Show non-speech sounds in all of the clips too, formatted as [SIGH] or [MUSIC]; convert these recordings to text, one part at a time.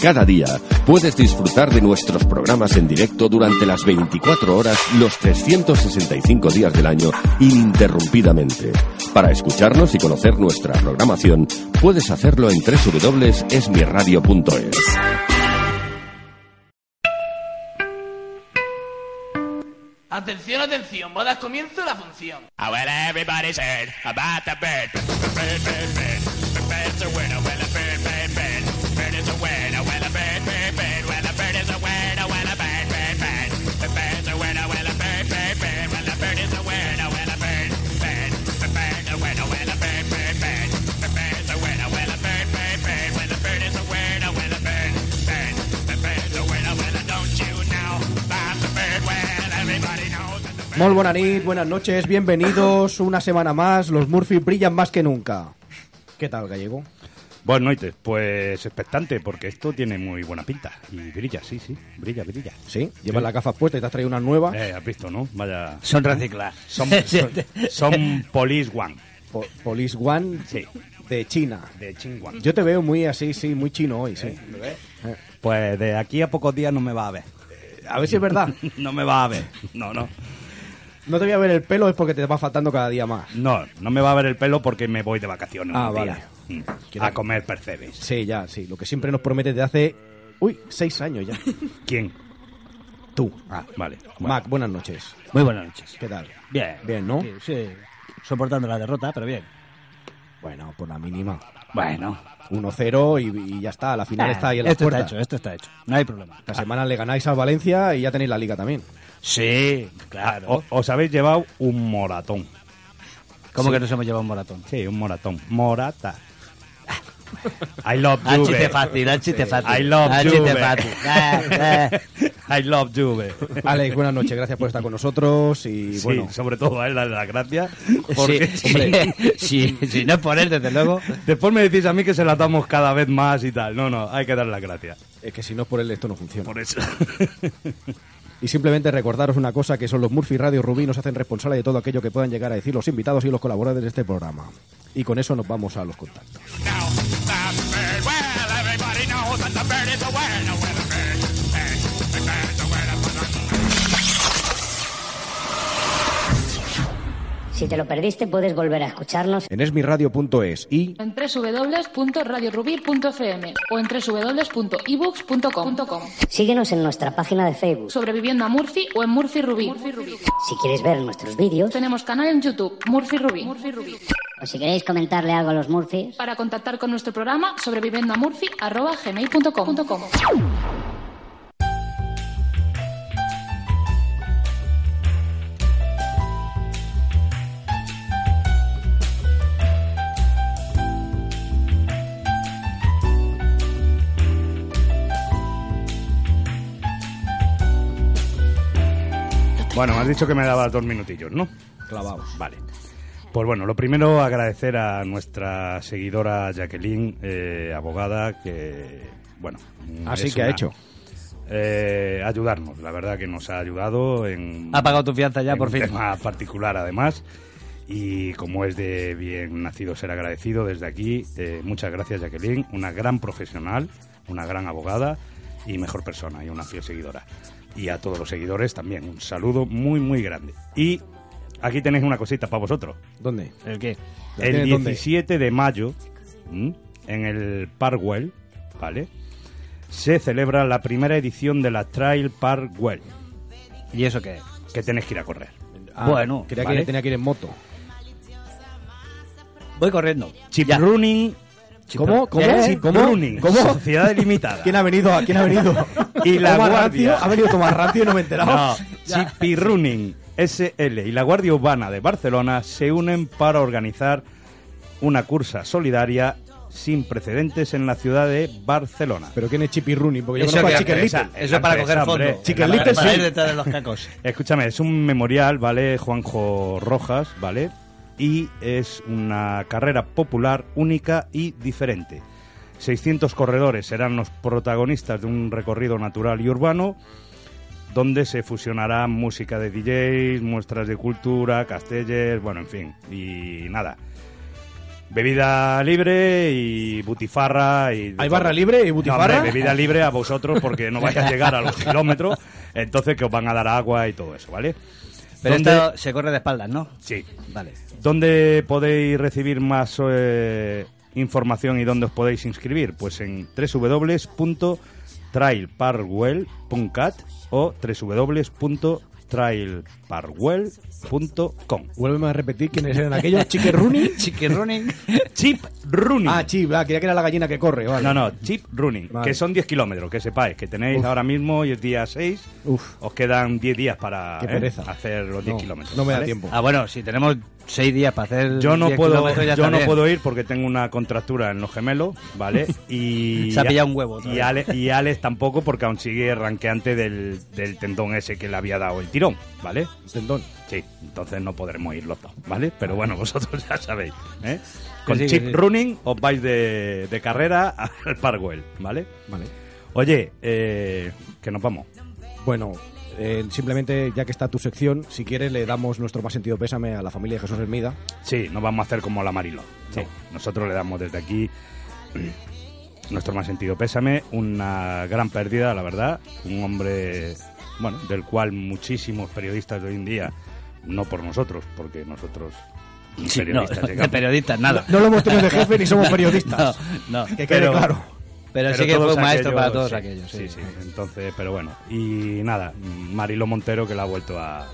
Cada día puedes disfrutar de nuestros programas en directo durante las 24 horas, los 365 días del año, ininterrumpidamente. Para escucharnos y conocer nuestra programación, puedes hacerlo en www.esmiradio.es. Atención, atención, bodas comienzo la función. Everybody's heard about the bird. The bird, bird, bird. The bird's a winner. Well, a bird, bird, bird. Bird is a winner. Well, a bird, bird, bird. Well, a bird is a winner. Well, a bird, bird, bird. The bird's a winner. Well, a bird, bird, bird. Well, a bird is a winner. Well, a bird, bird. The bird's a winner. Well, a bird, bird, bird. The bird's a winner. Well, a bird, bird, bird. Well, a bird is a winner. Well, a bird, bird. The bird's a winner. Well, don't you know about the bird? Well, everybody knows that the bird. Muy buena nit, buenas noches, bienvenidos una semana más. Los Murphy brillan más que nunca. ¿Qué tal, gallego? Buenas noches, pues expectante, porque esto tiene muy buena pinta. Y brilla, sí, sí, brilla, brilla. ¿Sí? ¿Llevas las gafas puestas y te has traído una nueva? Eh, has visto, ¿no? Vaya. Son reciclar. Son, son, [LAUGHS] son Police One. Po- Police One Sí, de China. de Ching One. Yo te veo muy así, sí, muy chino hoy, sí. Pues de aquí a pocos días no me va a ver. A ver si es verdad. [LAUGHS] No me va a ver. No, no. No te voy a ver el pelo, es porque te va faltando cada día más. No, no me va a ver el pelo porque me voy de vacaciones. Ah, vale. A comer percebes. Sí, ya, sí. Lo que siempre nos prometes de hace... Uy, seis años ya. [LAUGHS] ¿Quién? Tú. Ah, vale. bueno. Mac, buenas noches. Muy buenas noches. ¿Qué tal? Bien. Bien, ¿no? Sí, sí. Soportando la derrota, pero bien. Bueno, por la mínima. Bueno. 1-0 y, y ya está. La final está ahí en la esto puerta. está hecho, esto está hecho. No hay problema. Esta semana le ganáis al Valencia y ya tenéis la liga también. Sí, claro. O- os habéis llevado un moratón. ¿Cómo que nos hemos llevado un maratón? Sí, un moratón. Morata. I love Ah, Juve. chiste fácil, ah, chiste fácil. I love Ah, Juve. fácil. Ah, ah. I love Juve. Alex, buenas noches. Gracias por estar con nosotros y Sí, bueno... sobre todo a él darle las gracias. Porque, [LAUGHS] Sí, sí, sí, no es por él, desde luego. Después me decís a mí que se la damos cada vez más y tal. No, no, hay que dar las gracias. Es que si no es por él esto no funciona. Por eso. [LAUGHS] Y simplemente recordaros una cosa, que son los Murphy Radio Rubí nos hacen responsables de todo aquello que puedan llegar a decir los invitados y los colaboradores de este programa. Y con eso nos vamos a los contactos. Si te lo perdiste, puedes volver a escucharnos En esmiradio.es y en www.radiorubir.fm o en www.ebooks.com. síguenos en nuestra página de Facebook. Sobre Vivienda Murphy o en Murphy Rubí. Si quieres ver nuestros vídeos Tenemos canal en YouTube, Murphy Rubí. o si queréis comentarle algo a los Murphys, Para contactar con nuestro programa, sobre viviendamurphy.gmail.com. Bueno, me has dicho que me dabas dos minutillos, ¿no? clavados. Vale. Pues bueno, lo primero agradecer a nuestra seguidora Jacqueline, eh, abogada, que, bueno... Así es que ha una- hecho. eh, ayudarnos, la verdad que nos ha ayudado en... Ha pagado tu fianza ya, en por un fin. tema particular además. Y como es de bien nacido ser agradecido desde aquí, eh, muchas gracias Jacqueline, una gran profesional, una gran abogada y mejor persona y una fiel seguidora. Y a todos los seguidores también, un saludo muy muy grande. Y aquí tenéis una cosita para vosotros. ¿Dónde? ¿El qué? ¿La El tienes dónde? 17 de mayo, ¿m? en el Parkwell, ¿vale? Se celebra la primera edición de la Trail Parkwell, ¿Y eso qué es? que tenéis que ir a correr. Ah, Bueno, creía vale. que tenía que ir en moto. Voy corriendo. Chip Ya. Running ¿Cómo? ¿Cómo? ¿Eh? ¿Cómo? ¿Cómo? Running, [LAUGHS] ¿Cómo? Sociedad Limitada. ¿Quién ha venido? ¿Quién ha venido? [LAUGHS] Y la Guardia. Ha venido Tomás Rancio y no me he enterado. No, [LAUGHS] Chipi Running SL y la Guardia Urbana de Barcelona se unen para organizar una cursa solidaria sin precedentes en la ciudad de Barcelona. ¿Pero quién es Chippy Rooney? Porque yo Eso conozco a que- Chicken Little. Eso es para coger fondo. Chicken Para- Little, sí. ir detrás de los cacos. Escúchame, es un memorial, ¿vale? Juanjo Rojas, ¿vale? Y es una carrera popular única y diferente. 600 corredores serán los protagonistas de un recorrido natural y urbano donde se fusionará música de DJs, muestras de cultura, castellers, bueno, en fin, y nada. Bebida libre y butifarra y... ¿Hay barra libre y No, butifarra? hombre, bebida libre a vosotros porque no vais a llegar a los [LAUGHS] kilómetros, entonces que os van a dar agua y todo eso, ¿vale? Pero ¿Dónde- esto se corre de espaldas, ¿no? Sí. Vale. ¿Dónde podéis recibir más eh, información y dónde os podéis inscribir? Pues en www.trailparkwell.cat o www.trailparkwell.com. Vuélveme a repetir quiénes eran aquellos. Chicken Rooney. Chicken running. Chip Running. Ah, Chip, ah, creía que era la gallina que corre. Vale. No, no, Chip Running, Vale. que son 10 kilómetros, que sepáis, que tenéis Uf. ahora mismo y es día 6, Uf. os quedan 10 días para ¿eh? hacer los 10 No, kilómetros. no me da ¿vale? tiempo. Ah, bueno, si tenemos seis días para hacer. Yo no 10 puedo, yo no puedo ir porque tengo una contractura en los gemelos, ¿vale? [LAUGHS] Y Se ha pillado un huevo Y. Alex, y Alex tampoco porque aún sigue ranqueante del, del tendón ese que le había dado el tirón, ¿vale? Tendón. Sí, entonces no podremos ir los dos, ¿vale? Pero bueno, vosotros ya sabéis, ¿eh? Con sí, chip sí. running os vais de, de carrera al Parkwell, ¿vale? Vale. Oye, eh, que nos vamos. Bueno, eh, simplemente, ya que está tu sección, si quieres le damos nuestro más sentido pésame a la familia de Jesús Hermida. Sí, no vamos a hacer como la Marilo. Sí, nosotros le damos desde aquí [CLEARS THROAT] nuestro más sentido pésame, una gran pérdida, la verdad, un hombre, bueno, del cual muchísimos periodistas de hoy en día, no por nosotros, porque nosotros ni Sí, no, periodistas [LAUGHS] de llegamos. periodistas, nada. No lo hemos tenido de jefe ni somos [LAUGHS] periodistas. No, no. Que quede Pero- claro. Pero, sí que fue un maestro aquellos- para todos sí, aquellos. Sí, sí, entonces, pero bueno, y nada, Marilo Montero que la ha vuelto a...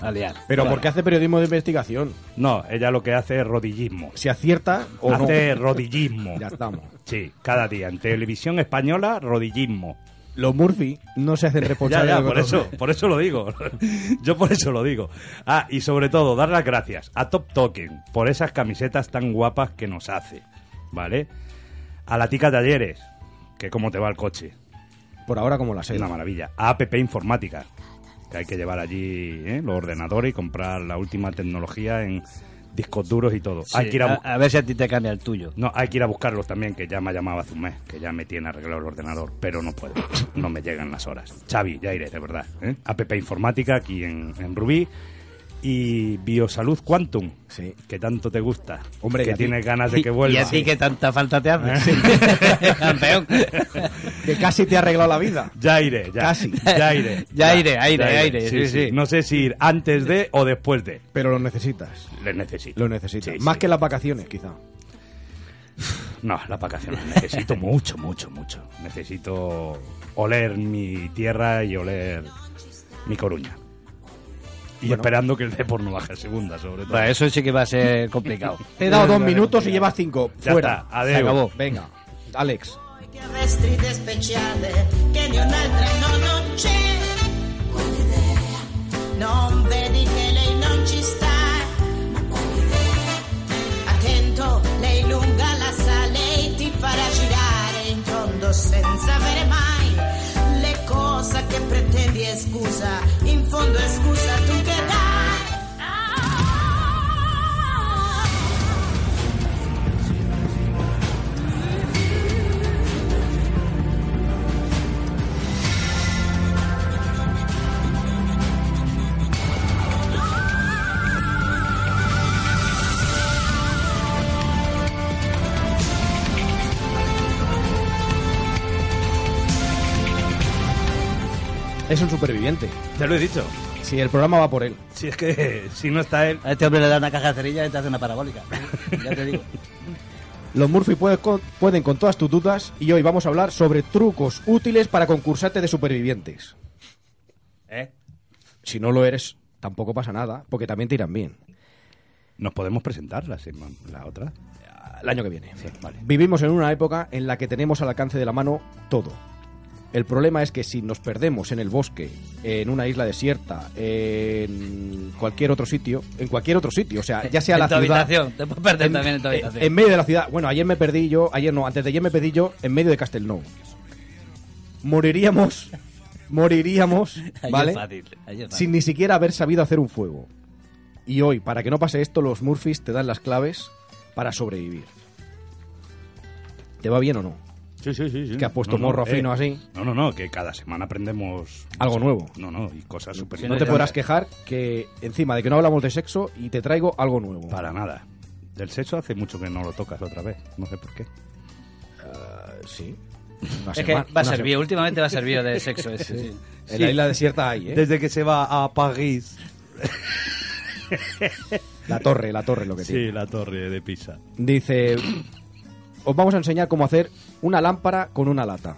a- liar. Pero Claro. porque hace periodismo de investigación. No, ella lo que hace es rodillismo. Si acierta o no. hace rodillismo. [LAUGHS] Ya estamos. Sí, cada día. En televisión española, rodillismo. Los Murphy no se hacen [LAUGHS] responsables ya, por eso, por eso lo digo. [LAUGHS] Yo por eso lo digo. Ah, y sobre todo, dar las gracias a Top Token por esas camisetas tan guapas que nos hace. ¿Vale? A la Tica Talleres, que cómo te va el coche. Por ahora como la serie. una maravilla. A APP Informática, que hay que llevar allí ¿eh? los ordenadores y comprar la última tecnología en discos duros y todo. Sí, hay que ir a, a ver si a ti te cambia el tuyo. no, hay que ir a buscarlos también, que ya me ha llamado hace un mes, que ya me tiene arreglado el ordenador, pero no puedo, no me llegan las horas. Xavi, ya iré, de verdad. ¿eh? APP Informática aquí en, en Rubí y Biosalud Quantum, Sí. que tanto te gusta, Hombre, y que a ti- tienes ganas de que vuelva. Y a ti que tanta falta te hace. [LAUGHS] Campeón. Que casi te ha arreglado la vida. Ya iré, ya. Casi. Ya iré. [LAUGHS] Ya aire, aire, iré. aire, sí, sí. No sé si ir antes de o después de. Pero lo necesitas. Les necesito. Lo necesitas. Sí, Más sí. que las vacaciones, quizá. No, las vacaciones. Necesito mucho, mucho, mucho. Necesito oler mi tierra y oler mi Coruña. Y Bueno. esperando que el Depor no baje a segunda, sobre todo. Bueno, eso sí que va a ser complicado. [LAUGHS] Te he dado dos minutos y llevas cinco. Ya Fuera. está, adeu. Se acabó. Venga. Alex. senza avere mai le cose che pretendi e scusa in fondo è scusa Es un superviviente. Te lo he dicho. Si el programa va por él. Si es que si no está él. A este hombre le da una caja de cerilla y te hace una parabólica. Ya te digo. Los Murphy puede con- pueden con todas tus dudas y hoy vamos a hablar sobre trucos útiles para concursarte de supervivientes. ¿Eh? Si no lo eres, tampoco pasa nada, porque también te irán bien. Nos podemos presentar la, la otra. El año que viene. Sí, vale. Vivimos en una época en la que tenemos al alcance de la mano todo. El problema es que si nos perdemos en el bosque, en una isla desierta, en cualquier otro sitio, en cualquier otro sitio, o sea, ya sea En la tu ciudad, habitación, te puedes perder también en tu en- habitación. en medio de la ciudad. Bueno, ayer me perdí yo, ayer no, antes de ayer me perdí yo en medio de Castelnou. Moriríamos, [LAUGHS] moriríamos, ¿vale? fácil, fácil. Sin ni siquiera haber sabido hacer un fuego. Y hoy, para que no pase esto, los Murphys te dan las claves para sobrevivir. ¿Te va bien o no? Sí, sí, sí. sí. Que ha puesto No, no, morro eh, fino así. No, no, no, que cada semana aprendemos... Algo nuevo. No, no, y cosas súper No te podrás quejar que encima de que no hablamos de sexo y te traigo algo nuevo. Para nada. Del sexo hace mucho que no lo tocas otra vez. No sé por qué. sí. [LAUGHS] Es que va a servir, últimamente va a servir de sexo [LAUGHS] ese, sí. En la isla desierta hay, ¿eh? Desde que se va a París. La torre, la torre lo que tiene. Sí, la torre de Pisa. Dice, os vamos a enseñar cómo hacer una lámpara con una lata.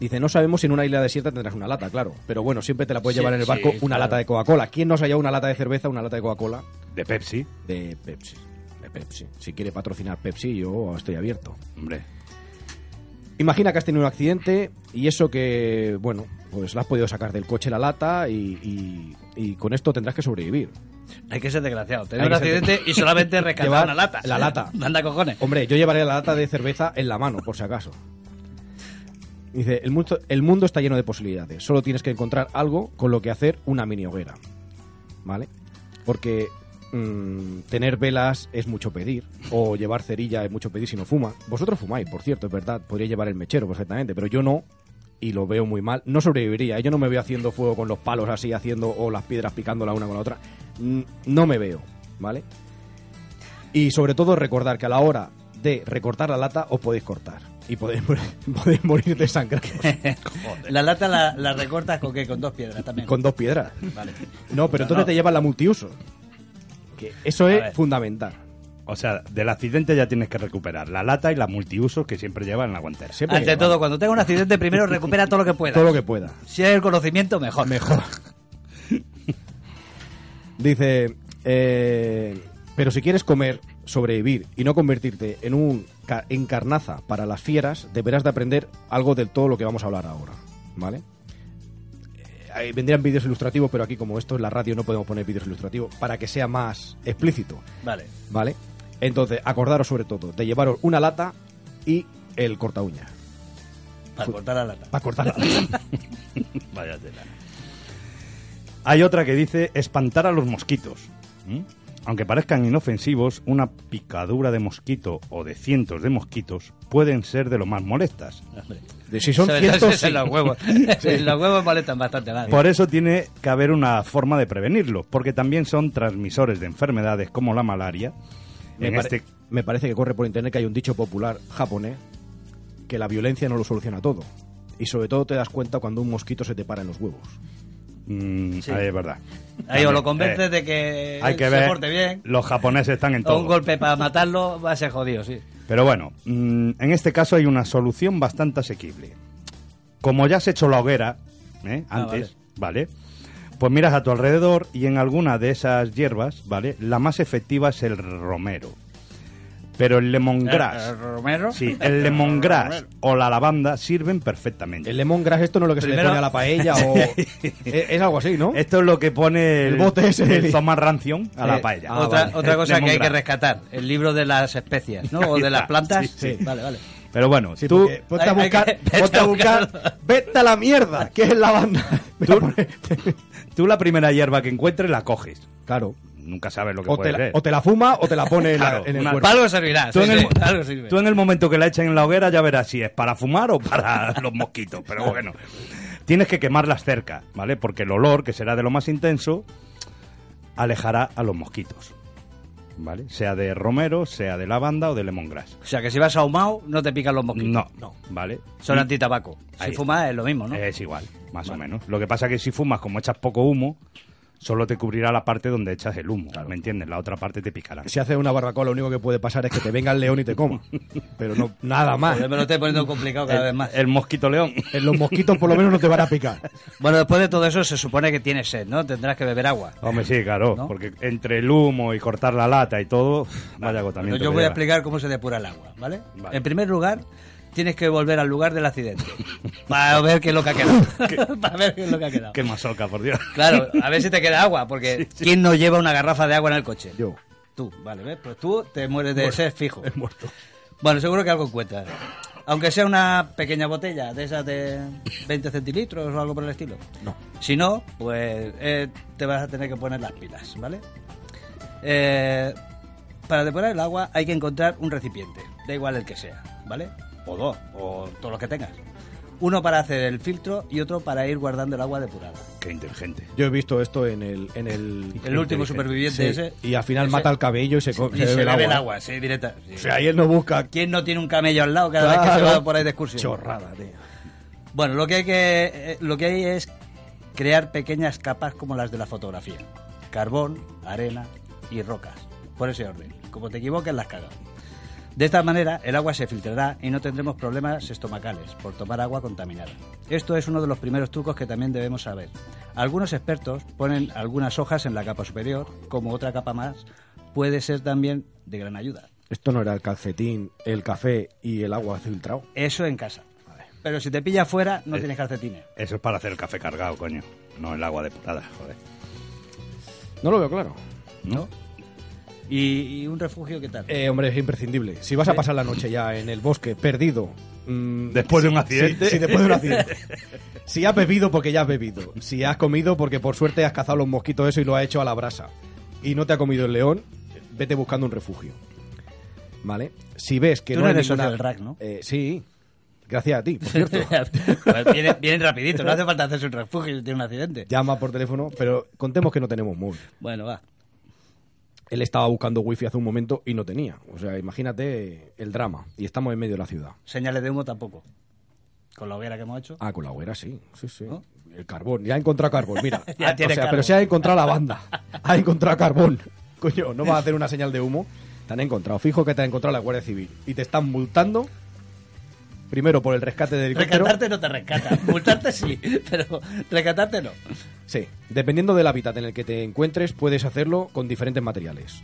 Dice, no sabemos si en una isla desierta tendrás una lata, claro. Pero bueno, siempre te la puedes llevar en el barco sí, una claro. lata de Coca-Cola. ¿Quién no se ha llevado una lata de cerveza, una lata de Coca-Cola? De Pepsi. De Pepsi. De Pepsi. Si quiere patrocinar Pepsi, yo estoy abierto. Hombre. Imagina que has tenido un accidente y eso que, bueno, pues la has podido sacar del coche la lata y, y- y con esto tendrás que sobrevivir. Hay que ser desgraciado. Tener un ser- accidente y solamente [LAUGHS] rescatar Llevar una lata. La lata. [LAUGHS] Manda cojones. Hombre, yo llevaré la lata de cerveza en la mano, por si acaso. Dice, el mundo, el mundo está lleno de posibilidades. Solo tienes que encontrar algo con lo que hacer una mini hoguera. ¿Vale? Porque mm, tener velas es mucho pedir. O llevar cerilla es mucho pedir si no fuma. Vosotros fumáis, por cierto, es verdad. Podría llevar el mechero perfectamente, pero yo no. Y lo veo muy mal. No sobreviviría. Yo no me veo haciendo fuego con los palos así, haciendo, o las piedras picando la una con la otra. No me veo, ¿vale? Y sobre todo recordar que a la hora de recortar la lata os podéis cortar. Y podéis, [LAUGHS] podéis morir desangrados. [LAUGHS] La lata la, la recortas con qué? Con dos piedras también. Con dos piedras. Vale. No, pero entonces no. te llevas la multiuso. Que eso A es ver. fundamental. O sea, del accidente ya tienes que recuperar la lata y la multiusos que siempre lleva en la guantera. Ante todo, cuando tenga un accidente, primero recupera todo lo que pueda. [LAUGHS] Todo lo que pueda. Si hay el conocimiento, mejor. Mejor. [LAUGHS] Dice, eh, pero si quieres comer, sobrevivir y no convertirte en un ca- encarnaza para las fieras, deberás de aprender algo de todo lo que vamos a hablar ahora, ¿vale? Eh, vendrían vídeos ilustrativos, pero aquí como esto es la radio no podemos poner vídeos ilustrativos para que sea más explícito, Vale. ¿vale? Entonces, acordaros sobre todo de llevaros una lata y el corta uña. Para cortar la lata. Para cortar la lata. [LAUGHS] Vaya tela. Hay otra que dice espantar a los mosquitos. ¿Mm? Aunque parezcan inofensivos, una picadura de mosquito o de cientos de mosquitos pueden ser de lo más molestas. De si son Sobre cientos, todo sí. en los huevos. [LAUGHS] Sí. Los huevos molestan bastante más. Por eso tiene que haber una forma de prevenirlo, porque también son transmisores de enfermedades como la malaria. Me, pare- este me parece que corre por internet que hay un dicho popular japonés que la violencia no lo soluciona todo. Y sobre todo te das cuenta cuando un mosquito se te para en los huevos. Mm, Sí. ahí es verdad. Ahí o lo convences eh, de que, hay que se ver. porte bien. Los japoneses están en O un todo. golpe para matarlo va a ser jodido, sí. Pero bueno, mm, en este caso hay una solución bastante asequible. Como ya has hecho la hoguera ¿eh? Ah, antes, ¿vale? Pues miras a tu alrededor y en alguna de esas hierbas, ¿vale? La más efectiva es el romero. Pero el lemongrass, ¿El- el romero? sí, el lemongrass [LAUGHS] o la lavanda sirven perfectamente. El lemongrass esto no es lo que se le pone a la paella o... [LAUGHS] es, es algo así, ¿no? Esto es lo que pone el, El bote ese el Thomas Ranción a la Eh, paella. Ah, otra vale. otra cosa que hay que rescatar, el libro de las especias, ¿no? O de las plantas. sí, sí. Vale, vale. Pero bueno, Sí, tú, ponte a Hay- hay buscar, que- vete ponte a a buscar, vete a la mierda, que es la banda. [LAUGHS] tú, tú la primera hierba que encuentres la coges. Claro. Nunca sabes lo que O puede te, la, ser. o te la fuma o te la pone en, la- Claro, en el una- cuerpo. Algo servirá. Tú, sí, en el, sí, algo sirve. tú en el momento que la echen en la hoguera ya verás si es para fumar o para [LAUGHS] los mosquitos. Pero bueno, tienes que quemarlas cerca, ¿vale? Porque el olor, que será de lo más intenso, alejará a los mosquitos. ¿Vale? Sea de romero, sea de lavanda o de lemongrass. O sea, que si vas ahumado, no te pican los mosquitos. No, no, ¿vale? Son antitabaco. Si fumas es lo mismo, ¿no? Es igual, más o menos. Lo que pasa es que si fumas, como echas poco humo, solo te cubrirá la parte donde echas el humo. ¿Me entiendes? La otra parte te picará. Si haces una barbacoa lo único que puede pasar es que te venga el león y te coma. Pero no nada más. Me lo estoy poniendo complicado cada vez más. El mosquito león. En los mosquitos por lo menos no te van a picar. Bueno, después de todo eso se supone que tienes sed, ¿no? Tendrás que beber agua. Hombre, sí, claro, ¿No? porque entre el humo y cortar la lata y todo, vaya Pero agotamiento. yo voy a explicar cómo se depura el agua, ¿vale? Vale. En primer lugar, tienes que volver al lugar del accidente. Para ver qué es lo que ha quedado. [LAUGHS] [LAUGHS] Para ver qué es lo que ha quedado. Qué masoca, por Dios. Claro, [LAUGHS] a ver si te queda agua, porque ¿quién no lleva una garrafa de agua en el coche? Yo. Tú, vale, ¿ves? Pues tú te mueres de sed fijo. He muerto. Bueno, seguro que algo encuentras. Aunque sea una pequeña botella de esas de 20 centilitros o algo por el estilo. No. Si no, pues eh, te vas a tener que poner las pilas, ¿vale? Eh, para depurar el agua hay que encontrar un recipiente, da igual el que sea, ¿vale? O dos, o todos los que tengas. Uno para hacer el filtro y otro para ir guardando el agua depurada. Qué inteligente. Yo he visto esto en el... En el, El último superviviente Sí, ese. Y al final Ese- mata el cabello y se, co- Y se se bebe el el agua. agua, sí, directa. sí. O sea, y él no busca... ¿Quién no tiene un camello al lado cada vez que se va por ahí de excursión? Chorrada, tío. Bueno, lo que hay que eh, lo que hay es crear pequeñas capas como las de la fotografía. Carbón, arena y rocas. Por ese orden. Como te equivoques, las cagas. De esta manera, el agua se filtrará y no tendremos problemas estomacales por tomar agua contaminada. Esto es uno de los primeros trucos que también debemos saber. Algunos expertos ponen algunas hojas en la capa superior, como otra capa más puede ser también de gran ayuda. Esto no era el calcetín, el café y el agua filtrado. Eso en casa. Pero si te pilla fuera, no Eh. tienes calcetines. Eso es para hacer el café cargado, coño. No el agua depurada, joder. No lo veo claro. ¿No? ¿Y, y un refugio qué tal? Eh, hombre, es imprescindible. Si vas a pasar la noche ya en el bosque, perdido... mm, Después de un accidente. Si, después de un accidente. [LAUGHS] si has bebido, porque ya has bebido. Si has comido, porque por suerte has cazado los mosquitos eso y lo has hecho a la brasa. Y no te ha comido el león, vete buscando un refugio. ¿Vale? Si ves que Tú no, no eres ninguna- socio del RAC, ¿no? Eh, sí. Gracias a ti, por [LAUGHS] cierto. Pues vienen, vienen rapidito, no hace falta hacerse un refugio si tiene un accidente. Llama por teléfono, pero contemos que no tenemos móvil. Bueno, va. Él estaba buscando wifi hace un momento y no tenía. O sea, imagínate el drama. Y estamos en medio de la ciudad. Señales de humo tampoco. Con la hoguera que hemos hecho. Ah, con la hoguera sí, sí, sí. ¿No? El carbón, ya ha encontrado carbón, mira. [LAUGHS] Ya Ah, tiene o sea, carbón. pero se ha encontrado la banda. Ha encontrado carbón. Coño, no vas a hacer una señal de humo. Te han encontrado. Fijo que te ha encontrado la Guardia Civil. Y te están multando. Primero por el rescate del helicóptero. Rescatarte no te rescata. [LAUGHS] Multarte sí, pero rescatarte no. Sí, dependiendo del hábitat en el que te encuentres, puedes hacerlo con diferentes materiales.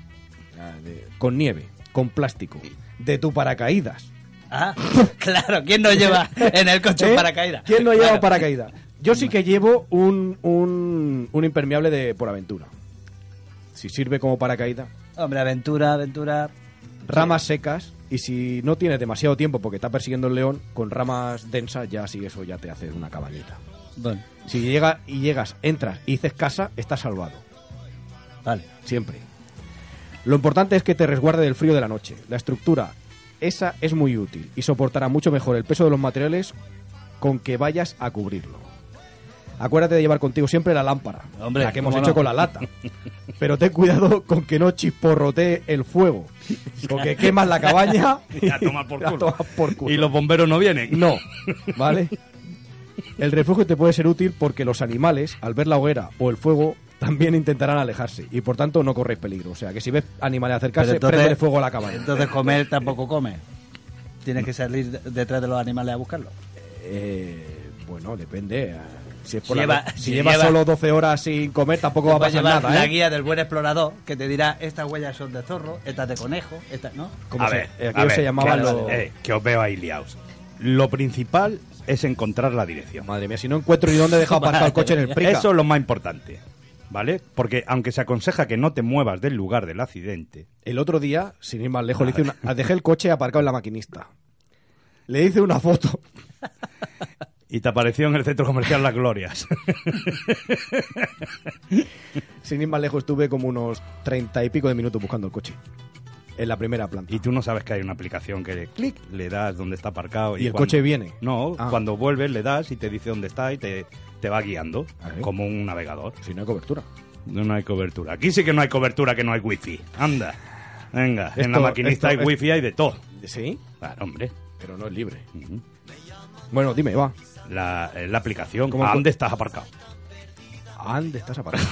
Ah, Con nieve, con plástico, de tu paracaídas. Ah, [LAUGHS] claro, ¿quién no lleva en el coche [LAUGHS] ¿Eh? un paracaídas? ¿Quién no lleva Claro. paracaídas? Yo sí que llevo un, un, un impermeable de por aventura. Si sirve como paracaídas. Hombre, aventura, aventura. Ramas secas y si no tienes demasiado tiempo porque está persiguiendo el león, con ramas densas ya sí eso ya te hace una cabañita. Si llega y llegas, entras y dices casa, estás salvado. vale. Siempre. Lo importante es que te resguarde del frío de la noche. La estructura, esa es muy útil y soportará mucho mejor el peso de los materiales con que vayas a cubrirlo. Acuérdate de llevar contigo siempre la lámpara, Hombre, la que hemos hecho no. con la lata. [LAUGHS] Pero ten cuidado con que no chisporrotee el fuego, porque quemas la cabaña [LAUGHS] Y [LAUGHS] a tomar por culo. tomar por culo. Y los bomberos no vienen. No, ¿vale? El refugio te puede ser útil porque los animales, al ver la hoguera o el fuego, también intentarán alejarse y por tanto no corréis peligro. O sea, que si ves animales acercarse, entonces- prende fuego a la cabaña. Entonces comer tampoco come. Tienes que salir de- detrás de los animales a buscarlos. Eh, bueno, depende. Si, es por la lleva- no- si si llevas lleva- solo 12 horas sin comer, tampoco va a pasar nada, la ¿eh? guía del buen explorador que te dirá estas huellas son de zorro, estas de conejo, estas no. Como a se- ver, eh, a ver, se llamaban que, los- eh, que os veo ahí liados. Lo principal es encontrar la dirección. Madre mía, si no encuentro ni dónde he dejado [LAUGHS] aparcado el coche en el prica. Eso es lo más importante, ¿vale? Porque aunque se aconseja que no te muevas del lugar del accidente, El otro día, sin ir más lejos, le hice una- dejé el coche aparcado en la maquinista. Le hice una foto. [LAUGHS] y te apareció en el centro comercial Las Glorias. [LAUGHS] Sin ir más lejos, estuve como unos treinta y pico de minutos buscando el coche. En la primera planta. y tú no sabes que hay una aplicación que clic, le das donde está aparcado. ¿Y el cuando- coche viene? No, Ah. cuando vuelves le das y te dice dónde está y te, te va guiando, Ah, ¿sí? como un navegador. Si no hay cobertura. No, no hay cobertura. Aquí sí que no hay cobertura, que no hay wifi. Anda. Venga, en la maquinista esto- hay wifi, hay de todo. Sí, Claro, hombre. pero no es libre. Ujú. Bueno, dime, va. La, eh, la aplicación, ¿Cómo- ¿a dónde estás aparcado? ¿Dónde estás aparcado?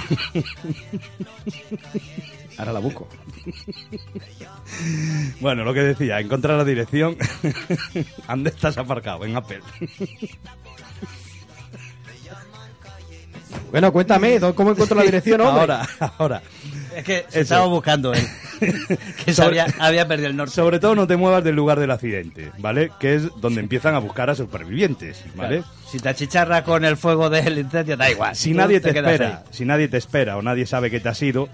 Ahora la busco. Bueno, lo que decía, encontrar la dirección. [LAUGHS] ¿Dónde estás aparcado? En Apple. Bueno, cuéntame, ¿dó- ¿cómo encuentro la dirección hombre? Ahora, ahora. Es que se estaba buscando él. [LAUGHS] que se había, había perdido el norte. Sobre todo no te muevas del lugar del accidente, ¿vale? Que es donde empiezan a buscar a supervivientes, ¿vale? Claro. Si te achicharra con el fuego del incendio, da igual. Si nadie te, espera, ahí. si nadie te espera o nadie sabe que te has ido,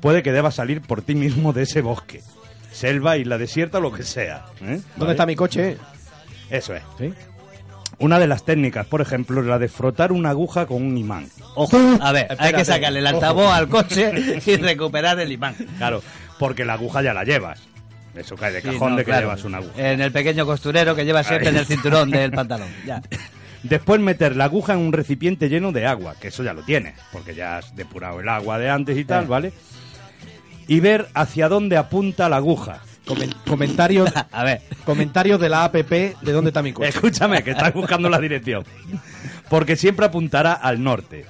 puede que debas salir por ti mismo de ese bosque. Selva, isla desierta o lo que sea. ¿eh? ¿Dónde ¿Vale? está mi coche? Eso es. ¿Sí? Una de las técnicas, por ejemplo, es la de frotar una aguja con un imán. Ojo, [LAUGHS] a ver, hay que sacarle el altavoz Ojo. al coche y recuperar el imán. Claro, porque la aguja ya la llevas. Eso cae de Sí, cajón no, de que claro. llevas una aguja. En el pequeño costurero que lleva siempre en el cinturón del [LAUGHS] pantalón. Ya. Después meter la aguja en un recipiente lleno de agua, que eso ya lo tienes, porque ya has depurado el agua de antes y tal. ¿vale? Y ver hacia dónde apunta la aguja. Comen- comentarios, [LAUGHS] A ver, comentarios de la app de dónde está mi coche. Escúchame, que estás buscando la dirección. Porque siempre apuntará al norte.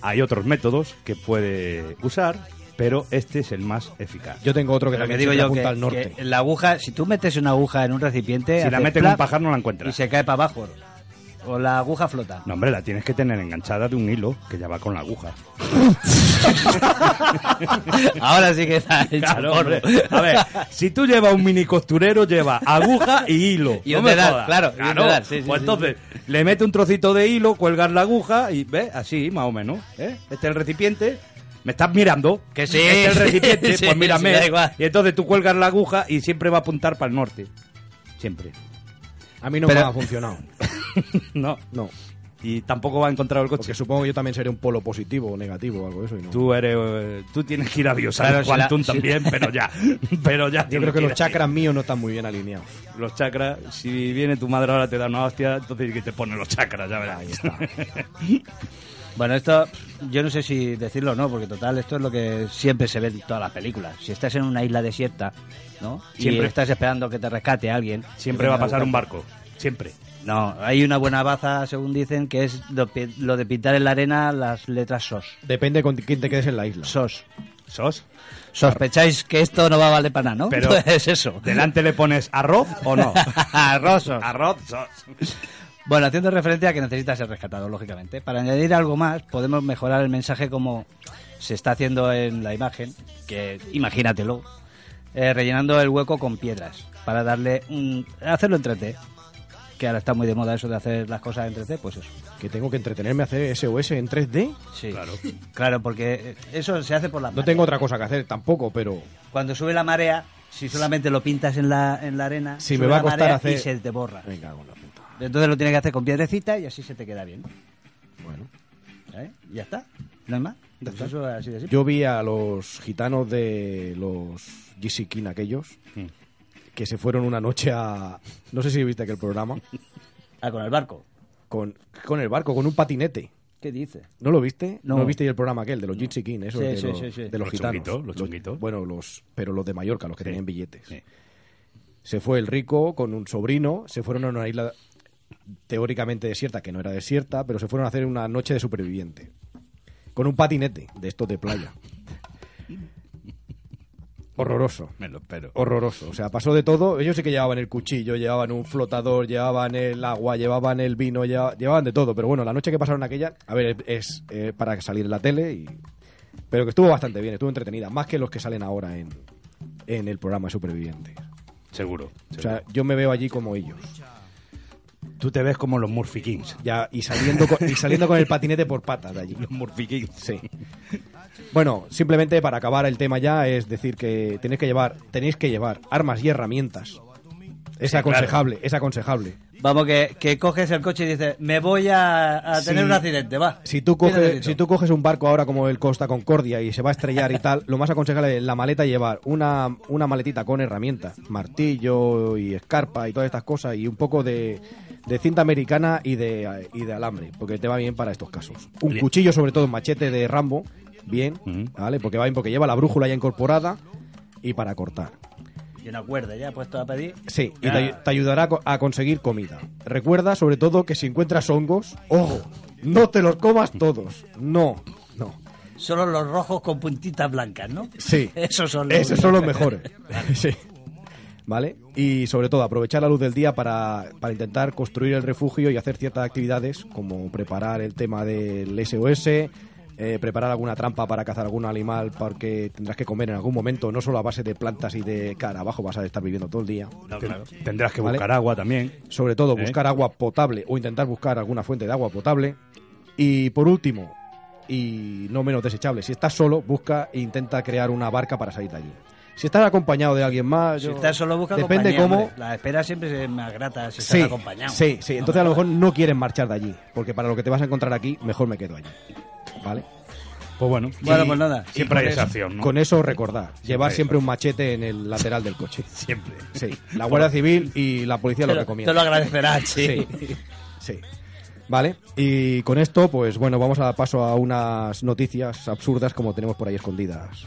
Hay otros métodos que puede usar, pero este es el más eficaz. Yo tengo otro que pero que también digo yo que, apunta al norte. que la aguja, si tú metes una aguja en un recipiente, Si la metes en un pajar no la y encuentras. se cae para abajo. O la aguja flota. No, hombre, la tienes que tener enganchada de un hilo que ya va con la aguja. [LAUGHS] Ahora sí que está hecho Claro, hombre. A ver, si tú llevas un mini costurero, lleva aguja y hilo. Y no me claro, y dedal, sí, sí, pues sí, entonces, le mete un trocito de hilo, cuelgas la aguja y ve, así, más o menos. ¿eh? Este es el recipiente. ¿Me estás mirando? Que sí, Este es el recipiente, [LAUGHS] sí, pues mírame. sí, da igual. y entonces tú cuelgas la aguja y siempre va a apuntar para el norte. Siempre. A mí no Pero- me ha funcionado. [LAUGHS] no. No. Y tampoco va a encontrar el coche. Porque supongo que yo también seré un polo positivo o negativo o algo de eso. Y no. Tú eres, eh, tú tienes que ir a Biosar Claro, si la- Quantum si- también, pero ya, pero ya. Yo creo que los chakras míos no están muy bien alineados. Los chakras, si viene tu madre ahora te da una hostia, entonces que te pone los chakras, ya verás. Ahí está. [LAUGHS] Bueno, esto yo no sé si decirlo o no, porque total, esto es lo que siempre se ve en todas las películas. Si estás en una isla desierta, ¿no? Siempre. Siempre estás esperando que te rescate alguien. Siempre va a pasar un barco, siempre. No, hay una buena baza, según dicen, que es lo, lo de pintar en la arena las letras SOS. Depende con quién te quedes en la isla. SOS. ¿Sos? ¿Sospecháis que esto no va a valer para nada, no? Pero- [LAUGHS] Pues eso. ¿Delante le pones arroz o no? [LAUGHS] Arroz, sos. arroz, sos. Bueno, haciendo referencia a que necesita ser rescatado, lógicamente. Para añadir algo más, podemos mejorar el mensaje como se está haciendo en la imagen, que imagínatelo, eh, rellenando el hueco con piedras, para darle un... hacerlo en 3D. Que ahora está muy de moda eso de hacer las cosas en 3D, pues eso. Que tengo que entretenerme a hacer SOS en 3D. Sí. Claro. Claro, porque eso se hace por la No tengo otra cosa que hacer tampoco, pero Cuando sube la marea, si solamente lo pintas en la, en la arena, Si me va a la costar marea hacer- y se te borra. la puta. Entonces lo tienes que hacer con piedrecita y así se te queda bien. Bueno. ¿Eh? Y ya está. No hay más. Pues eso es así de simple. Yo vi a los gitanos de los King aquellos Mm. que se fueron una noche a... No sé si viste aquel programa. [LAUGHS] Ah, con el barco. Con, con el barco, con un patinete. ¿Qué dice? ¿No lo viste? No. ¿No, viste el programa aquel de los Gypsy King? Esos Sí, de, sí, los, sí, sí. de los Los gitanos. chunguitos, los chunguitos. Bueno, los, pero los de Mallorca, los que Sí. tenían billetes. Sí. Se fue el rico con un sobrino, se fueron a una isla teóricamente desierta, que no era desierta, pero se fueron a hacer una noche de superviviente. Con un patinete de estos de playa. Horroroso. Me lo espero. Horroroso. O sea, pasó de todo. Ellos sí que llevaban el cuchillo, llevaban un flotador, llevaban el agua, llevaban el vino, lleva- llevaban de todo. Pero bueno, la noche que pasaron aquella, a ver, es eh, para salir en la tele, y... pero que estuvo bastante bien, estuvo entretenida. Más que los que salen ahora en, en el programa de Supervivientes. Seguro. O sea, yo me veo allí como ellos. Tú te ves como los Murphy Kings. Ya, y saliendo con, y saliendo con el patinete por patas de allí. Los Murphy Kings. Sí. Bueno, simplemente para acabar el tema ya es decir que tenéis que llevar, tenéis que llevar armas y herramientas. Es aconsejable, es aconsejable. Vamos, que, que coges el coche y dices, me voy a, a tener Sí. un accidente, va. Si tú, ¿Qué coges, si tú coges un barco ahora como el Costa Concordia y se va a estrellar y [LAUGHS] tal, lo más aconsejable es la maleta llevar una, una maletita con herramientas, martillo y escarpa y todas estas cosas y un poco de, de cinta americana y de, y de alambre, porque te va bien para estos casos. Un Bien. cuchillo, sobre todo un machete de Rambo, bien. ¿vale? Porque va bien, porque lleva la brújula ya incorporada y para cortar. Y una cuerda ya puesto a pedir. Sí, y te, te ayudará a co- a conseguir comida. Recuerda, sobre todo, que si encuentras hongos, ojo, no te los comas todos. No, no. Solo los rojos con puntitas blancas, ¿no? Sí. [LAUGHS] Esos son los... Esos son los mejores. [LAUGHS] Sí. ¿Vale? Y sobre todo aprovechar la luz del día para, para intentar construir el refugio y hacer ciertas actividades como preparar el tema del SOS, eh, preparar alguna trampa para cazar algún animal porque tendrás que comer en algún momento, no solo a base de plantas y de cara abajo vas a estar viviendo todo el día. Ten- Tendrás que ¿Vale? buscar agua también. Sobre todo ¿Eh? buscar agua potable o intentar buscar alguna fuente de agua potable. Y por último, y no menos desechable, si estás solo, busca e intenta crear una barca para salir de allí. Si estás acompañado de alguien más, Si yo- estás solo busca depende compañía, cómo. hombre. La espera siempre es más grata si Sí, estás acompañado. sí, sí. Entonces a lo mejor no quieren marchar de allí, porque para lo que te vas a encontrar aquí, mejor me quedo allí. ¿Vale? Pues bueno, Bueno, pues nada. Siempre hay esa acción, ¿no? Con eso recordar, llevar siempre un machete en el lateral del coche. [LAUGHS] Siempre. Sí, la Guardia Civil y la policía lo, recomiendan. te lo agradecerán, [LAUGHS] sí. Sí, sí. Vale, y con esto, pues bueno, vamos a dar paso a unas noticias absurdas como tenemos por ahí escondidas.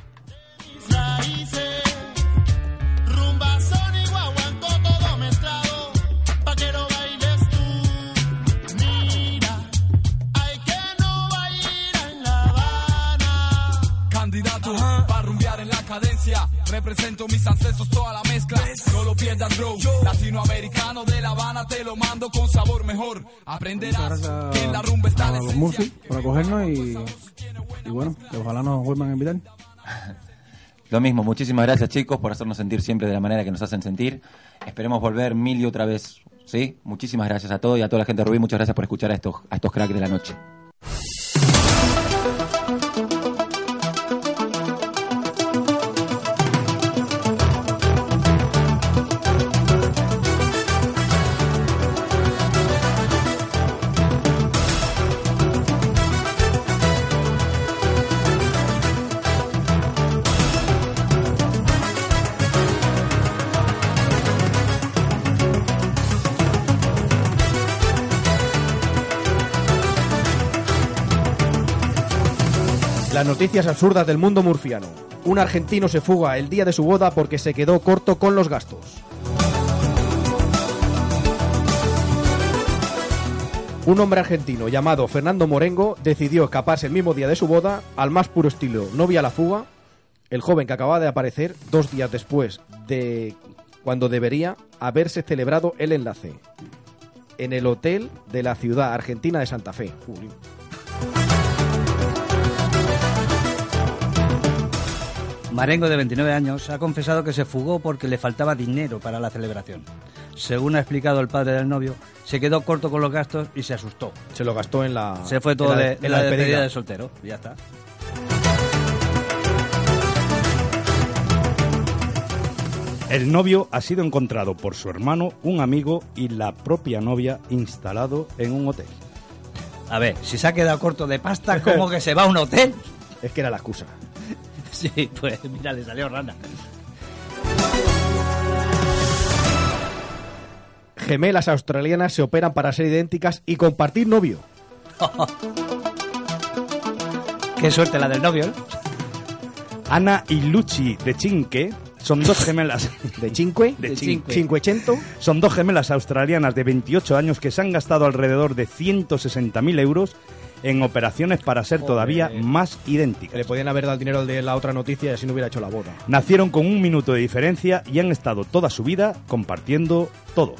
Cadencia. Represento mis ancestros, toda la mezcla. No lo pierdas, bro. Latinoamericano de La Habana, te lo mando con sabor mejor. Aprenderás que en la rumba está a la los. Murphy por acogernos y, y bueno, que ojalá nos vuelvan a invitar. Lo mismo, muchísimas gracias chicos por hacernos sentir siempre de la manera que nos hacen sentir. Esperemos volver mil y otra vez. ¿Sí? Muchísimas gracias a todos y a toda la gente de Rubí. Muchas gracias por escuchar a estos, a estos cracks de la noche. Las noticias absurdas del mundo murciano. Un argentino se fuga el día de su boda porque se quedó corto con los gastos. Un hombre argentino llamado Fernando Morengo decidió escaparse el mismo día de su boda al más puro estilo novia la fuga. El joven que acababa de aparecer dos días después de cuando debería haberse celebrado el enlace en el hotel de la ciudad argentina de Santa Fe. Marengo, de 29 años, ha confesado que se fugó porque le faltaba dinero para la celebración. Según ha explicado el padre del novio, se quedó corto con los gastos y se asustó. Se lo gastó en la. Se fue todo en la- de, en en la la despedida. despedida de soltero. Ya está. El novio ha sido encontrado por su hermano, un amigo y la propia novia instalado en un hotel. A ver, si se ha quedado corto de pasta, ¿cómo que se va a un hotel? Es que era la excusa. Sí, pues mira, le salió rana. Gemelas australianas se operan para ser idénticas y compartir novio. [LAUGHS] Qué suerte la del novio, ¿eh? Ana y Luchi de Chinque son dos gemelas. ¿De Cinque? De De Cinque. ¿Cinquecento? Son dos gemelas australianas de 28 años que se han gastado alrededor de 160.000 euros en operaciones para ser todavía más idénticas. Le podían haber dado el dinero de la otra noticia y así no hubiera hecho la boda. Nacieron con un minuto de diferencia y han estado toda su vida compartiendo todo.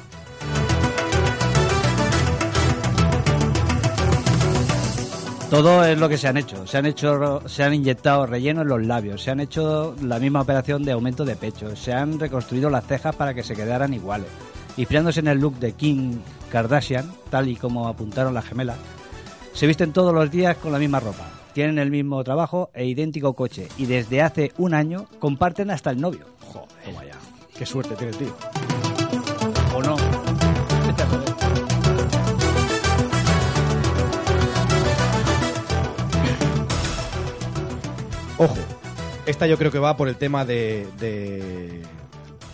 Todo es lo que se han hecho. Se han hecho, se han inyectado relleno en los labios, se han hecho la misma operación de aumento de pecho, se han reconstruido las cejas para que se quedaran iguales. Inspirándose en el look de Kim Kardashian, tal y como apuntaron las gemelas, se visten todos los días con la misma ropa, tienen el mismo trabajo e idéntico coche y desde hace un año comparten hasta el novio. Joder, toma ya. Qué suerte tiene el tío. ¿O no? Vete a saber. Ojo, esta yo creo que va por el tema de, de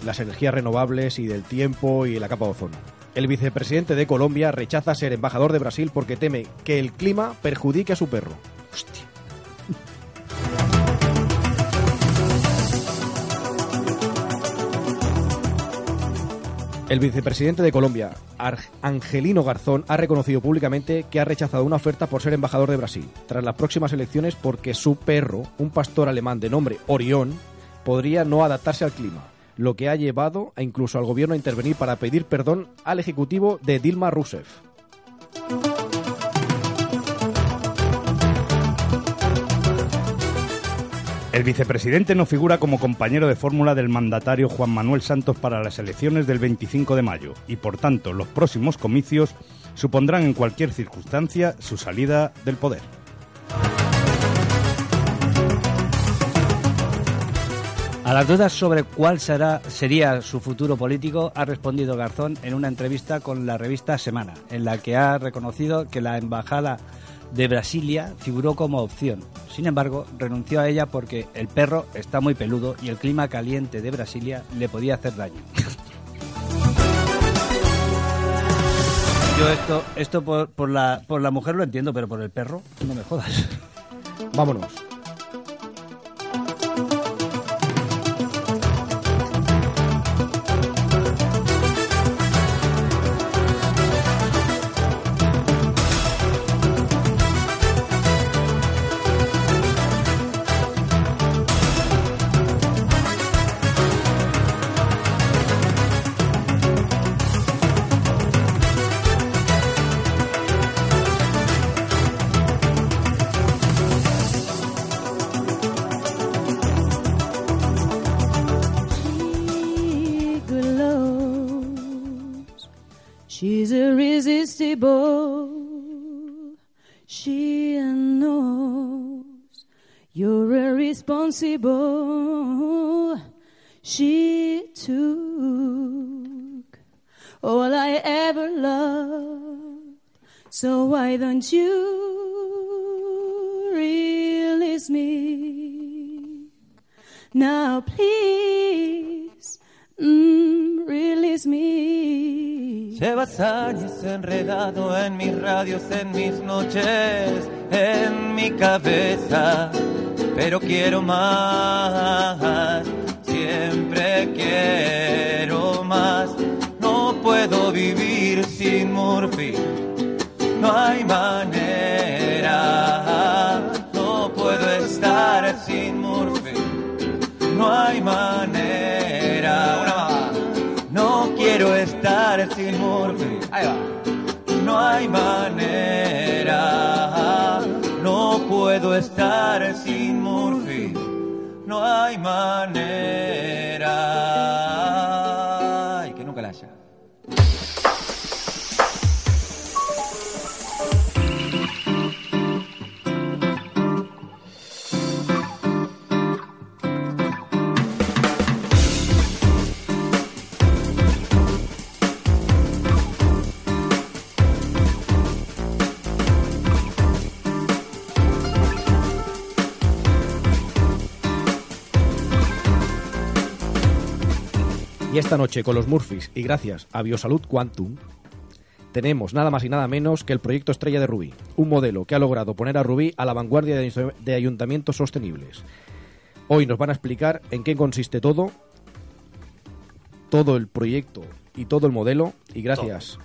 las energías renovables y del tiempo y la capa de ozono. El vicepresidente de Colombia rechaza ser embajador de Brasil porque teme que el clima perjudique a su perro. El vicepresidente de Colombia, Angelino Garzón, ha reconocido públicamente que ha rechazado una oferta por ser embajador de Brasil. Tras las próximas elecciones porque su perro, un pastor alemán de nombre Orión, podría no adaptarse al clima, lo que ha llevado a incluso al gobierno a intervenir para pedir perdón al ejecutivo de Dilma Rousseff. El vicepresidente no figura como compañero de fórmula del mandatario Juan Manuel Santos para las elecciones del 25 de mayo y, por tanto, los próximos comicios supondrán en cualquier circunstancia su salida del poder. A las dudas sobre cuál será, sería su futuro político, ha respondido Garzón en una entrevista con la revista Semana, en la que ha reconocido que la embajada de Brasilia figuró como opción. Sin embargo, renunció a ella porque el perro está muy peludo y el clima caliente de Brasilia le podía hacer daño. Yo esto, esto por, por la, por la mujer lo entiendo, pero por el perro no me jodas. Vámonos. Irresponsible. She took all I ever loved. So why don't you release me? Now please, mm, release me. Llevas años enredado en mis radios, en mis noches, en mi cabeza, pero quiero más, siempre quiero más. No puedo vivir sin Murphy, no hay manera, no puedo estar sin Murphy, no hay manera. No quiero estar sin Murphy. No hay manera. Puedo estar sin Murphy. No hay manera. Y esta noche con los Murphys y gracias a Biosalud Quantum tenemos nada más y nada menos que el proyecto estrella de Rubí, un modelo que ha logrado poner a Rubí a la vanguardia de, ayuntamientos sostenibles. Hoy nos van a explicar en qué consiste todo, todo el proyecto y todo el modelo y gracias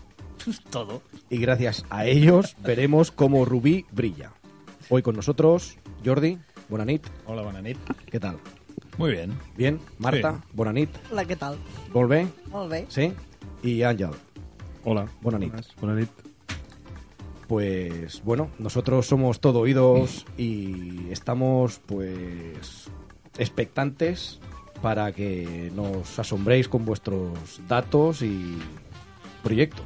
Todo. [LAUGHS] y gracias a ellos veremos cómo Rubí brilla. Hoy con nosotros Jordi, Bonanit. Hola, Bonanit. ¿Qué tal? Muy bien. Bien, Marta, Sí. Bonanit. Hola, què tal? Molt bé? Molt bé. Sí. Y Ángel. Hola. Bona nit. Bona nit. Pues bueno, nosotros somos todo oídos y estamos pues expectantes para que nos asombréis con vuestros datos y proyecto.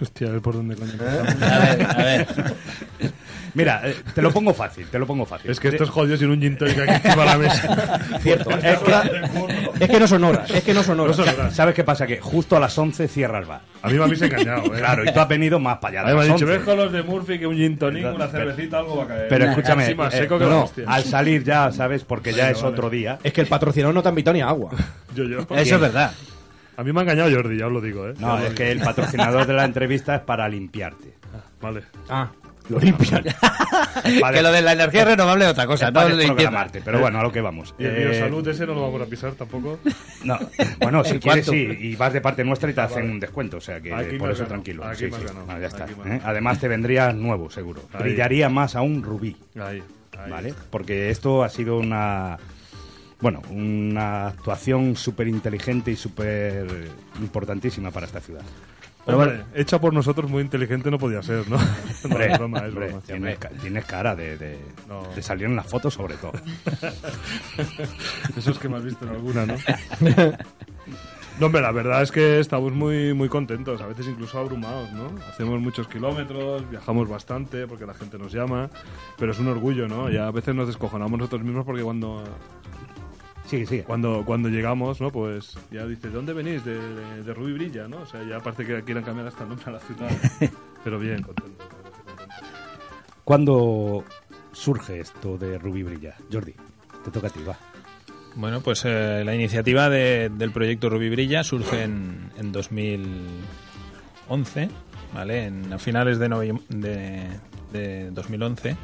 Hostia, a ver por dónde coño empezamos. A ver, a ver. [LAUGHS] Mira, eh, te lo pongo fácil, te lo pongo fácil. Es que esto es jodido sin un gin tonic aquí encima de la mesa. [LAUGHS] Cierto, es que, es que no son horas, es que no son horas. No son horas. ¿Sabes qué pasa? Que justo a las 11 cierra el bar. A mí me habéis engañado, ¿eh? Claro, y tú has venido más para allá. A mí me dicho, 11. ves con los de Murphy que un gin tonic, una Pero- cervecita, algo va a caer. Pero escúchame, Así más eh, seco que no, la no, hostia. al salir ya, ¿sabes? Porque ya es vale. otro día. Es que el patrocinador no te ha invitado ni agua. Yo, yo. Eso es verdad. A mí me ha engañado Jordi, ya os lo digo, ¿eh? No, es que el patrocinador de la entrevista es para limpiarte. Vale. Ah, lo limpian. [LAUGHS] Que lo de la energía renovable es otra cosa, Es no para desprogramarte, pero bueno, a lo que vamos. Y el Eh, biosalud ese no lo vamos a pisar tampoco. No, bueno, [LAUGHS] si ¿En quieres sí, y vas de parte nuestra y te Ah, hacen vale. un descuento, o sea que Aquí por eso tranquilo. aquí Sí, sí. Ah, ya está. aquí ¿eh? Además te vendría nuevo, seguro. Ahí. Brillaría más a un rubí. Ahí, ahí. ¿Vale? Porque esto ha sido una Bueno, una actuación súper inteligente y súper importantísima para esta ciudad. Pero Hombre, bueno, hecha por nosotros muy inteligente no podía ser, ¿no? [LAUGHS] No, es broma, es hombre, broma. tienes, tienes cara de, de- No. de salir en las fotos sobre todo. [LAUGHS] Eso es que me has visto en alguna, ¿no? No, hombre, la verdad es que estamos muy, muy contentos, a veces incluso abrumados, ¿no? Hacemos muchos kilómetros, viajamos bastante porque la gente nos llama, pero es un orgullo, ¿no? Ya a veces nos descojonamos nosotros mismos porque cuando... Sí, sí. Cuando, cuando llegamos, ¿no? Pues ya dice, ¿de dónde venís? De, de, de Rubí Brilla, ¿no? O sea, ya parece que quieran cambiar hasta el nombre a la ciudad. [LAUGHS] Pero bien, contentos. ¿Cuándo surge esto de Rubí Brilla? Jordi, te toca a ti, va. Bueno, pues eh, la iniciativa de- del proyecto Rubí Brilla surge en, en 2011, ¿vale? En, a finales de, noviem- de, de 2011.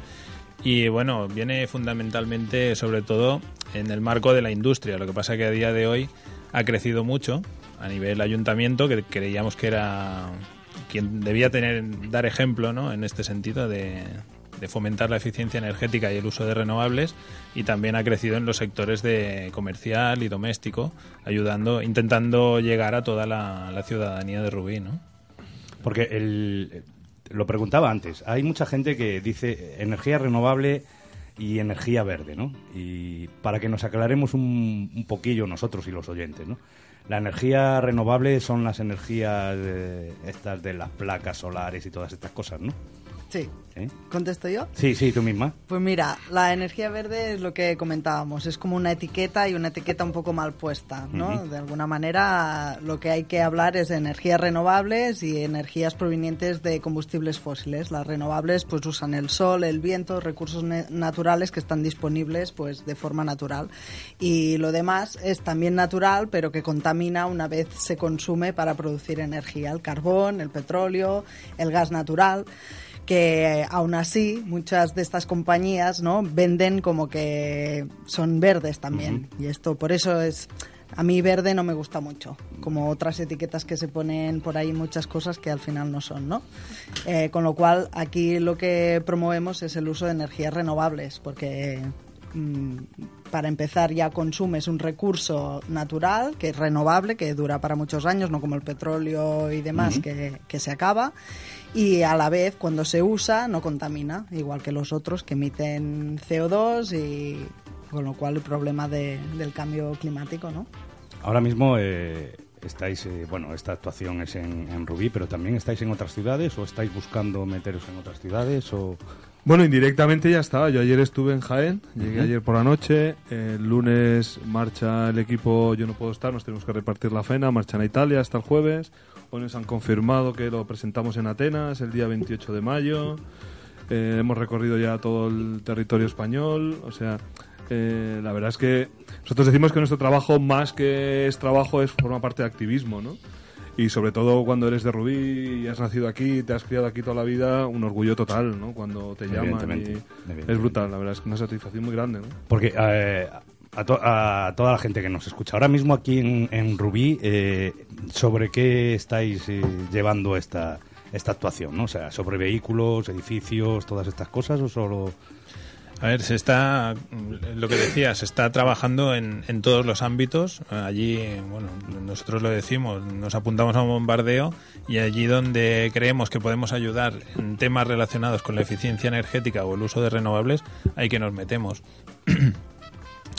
Y bueno, viene fundamentalmente, sobre todo, en el marco de la industria. Lo que pasa que a día de hoy ha crecido mucho a nivel ayuntamiento, que creíamos que era quien debía tener dar ejemplo ¿no? en este sentido de, de fomentar la eficiencia energética y el uso de renovables y también ha crecido en los sectores de comercial y doméstico ayudando intentando llegar a toda la, la ciudadanía de Rubí ¿no? Porque el, lo preguntaba antes, hay mucha gente que dice energía renovable y energía verde, ¿no? Y para que nos aclaremos un, un poquillo nosotros y los oyentes, ¿no? La energía renovable son las energías de- estas de las placas solares y todas estas cosas, ¿no? Sí. ¿Eh? ¿Contesto yo? Sí, sí, tú misma. Pues mira, la energía verde es lo que comentábamos, es como una etiqueta y una etiqueta un poco mal puesta, ¿no? Ujú. De alguna manera lo que hay que hablar es de energías renovables y energías provenientes de combustibles fósiles. Las renovables pues usan el sol, el viento, recursos naturales que están disponibles pues de forma natural. Y lo demás es también natural, pero que contamina una vez se consume para producir energía, el carbón, el petróleo, el gas natural que aún así muchas de estas compañías no venden como que son verdes también. Y esto por eso es a mí verde no me gusta mucho. Como otras etiquetas que se ponen por ahí muchas cosas que al final no son no Eh, con lo cual aquí lo que promovemos es el uso de energías renovables porque para empezar ya consumes un recurso natural que es renovable, que dura para muchos años, no como el petróleo y demás Ujú. que, que se acaba. Y a la vez, cuando se usa, no contamina, igual que los otros que emiten CO2 y con lo cual el problema de- del cambio climático, ¿no? Ahora mismo eh, estáis, eh, bueno, esta actuación es en, en Rubí, pero también estáis en otras ciudades o estáis buscando meteros en otras ciudades o... Bueno, indirectamente ya estaba. Yo ayer estuve en Jaén, llegué ayer por la noche. El lunes marcha el equipo, yo no puedo estar, nos tenemos que repartir la cena. Marchan a Italia hasta el jueves. Hoy nos han confirmado que lo presentamos en Atenas el día 28 de mayo. Eh, hemos recorrido ya todo el territorio español. O sea, eh, la verdad es que nosotros decimos que nuestro trabajo, más que es trabajo, es forma parte de activismo, ¿no? Y sobre todo cuando eres de Rubí y has nacido aquí, te has criado aquí toda la vida, un orgullo total, ¿no? Cuando te llaman. Y. Es brutal, la verdad es una satisfacción muy grande, ¿no? Porque eh, a, to- a toda la gente que nos escucha, ahora mismo aquí en, en Rubí, eh, ¿sobre qué estáis eh, llevando esta, esta actuación? ¿no? O sea, ¿sobre vehículos, edificios, todas estas cosas o solo...? A ver, se está, lo que decía, se está trabajando en, en todos los ámbitos. Allí, bueno, nosotros lo decimos, nos apuntamos a un bombardeo y allí donde creemos que podemos ayudar en temas relacionados con la eficiencia energética o el uso de renovables, ahí que nos metemos. [CLEARS THROAT]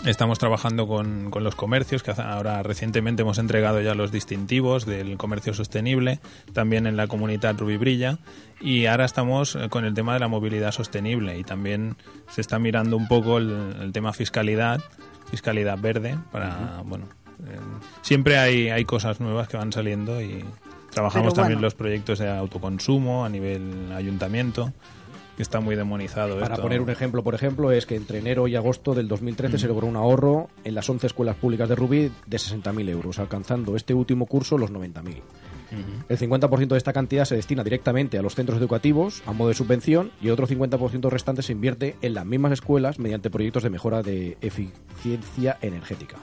Estamos trabajando con, con los comercios, que ahora recientemente hemos entregado ya los distintivos del comercio sostenible, también en la comunidad Rubí Brilla, y ahora estamos eh, con el tema de la movilidad sostenible y también se está mirando un poco el, el tema fiscalidad, fiscalidad verde, para, bueno, eh, siempre hay, hay cosas nuevas que van saliendo y trabajamos también los proyectos de autoconsumo a nivel ayuntamiento, está muy demonizado Para esto. poner un ejemplo, por ejemplo, es que entre enero y agosto del 2013 se logró un ahorro en las 11 escuelas públicas de Rubí de 60.000 euros, alcanzando este último curso los 90.000. El 50% de esta cantidad se destina directamente a los centros educativos a modo de subvención y otro 50% restante se invierte en las mismas escuelas mediante proyectos de mejora de eficiencia energética.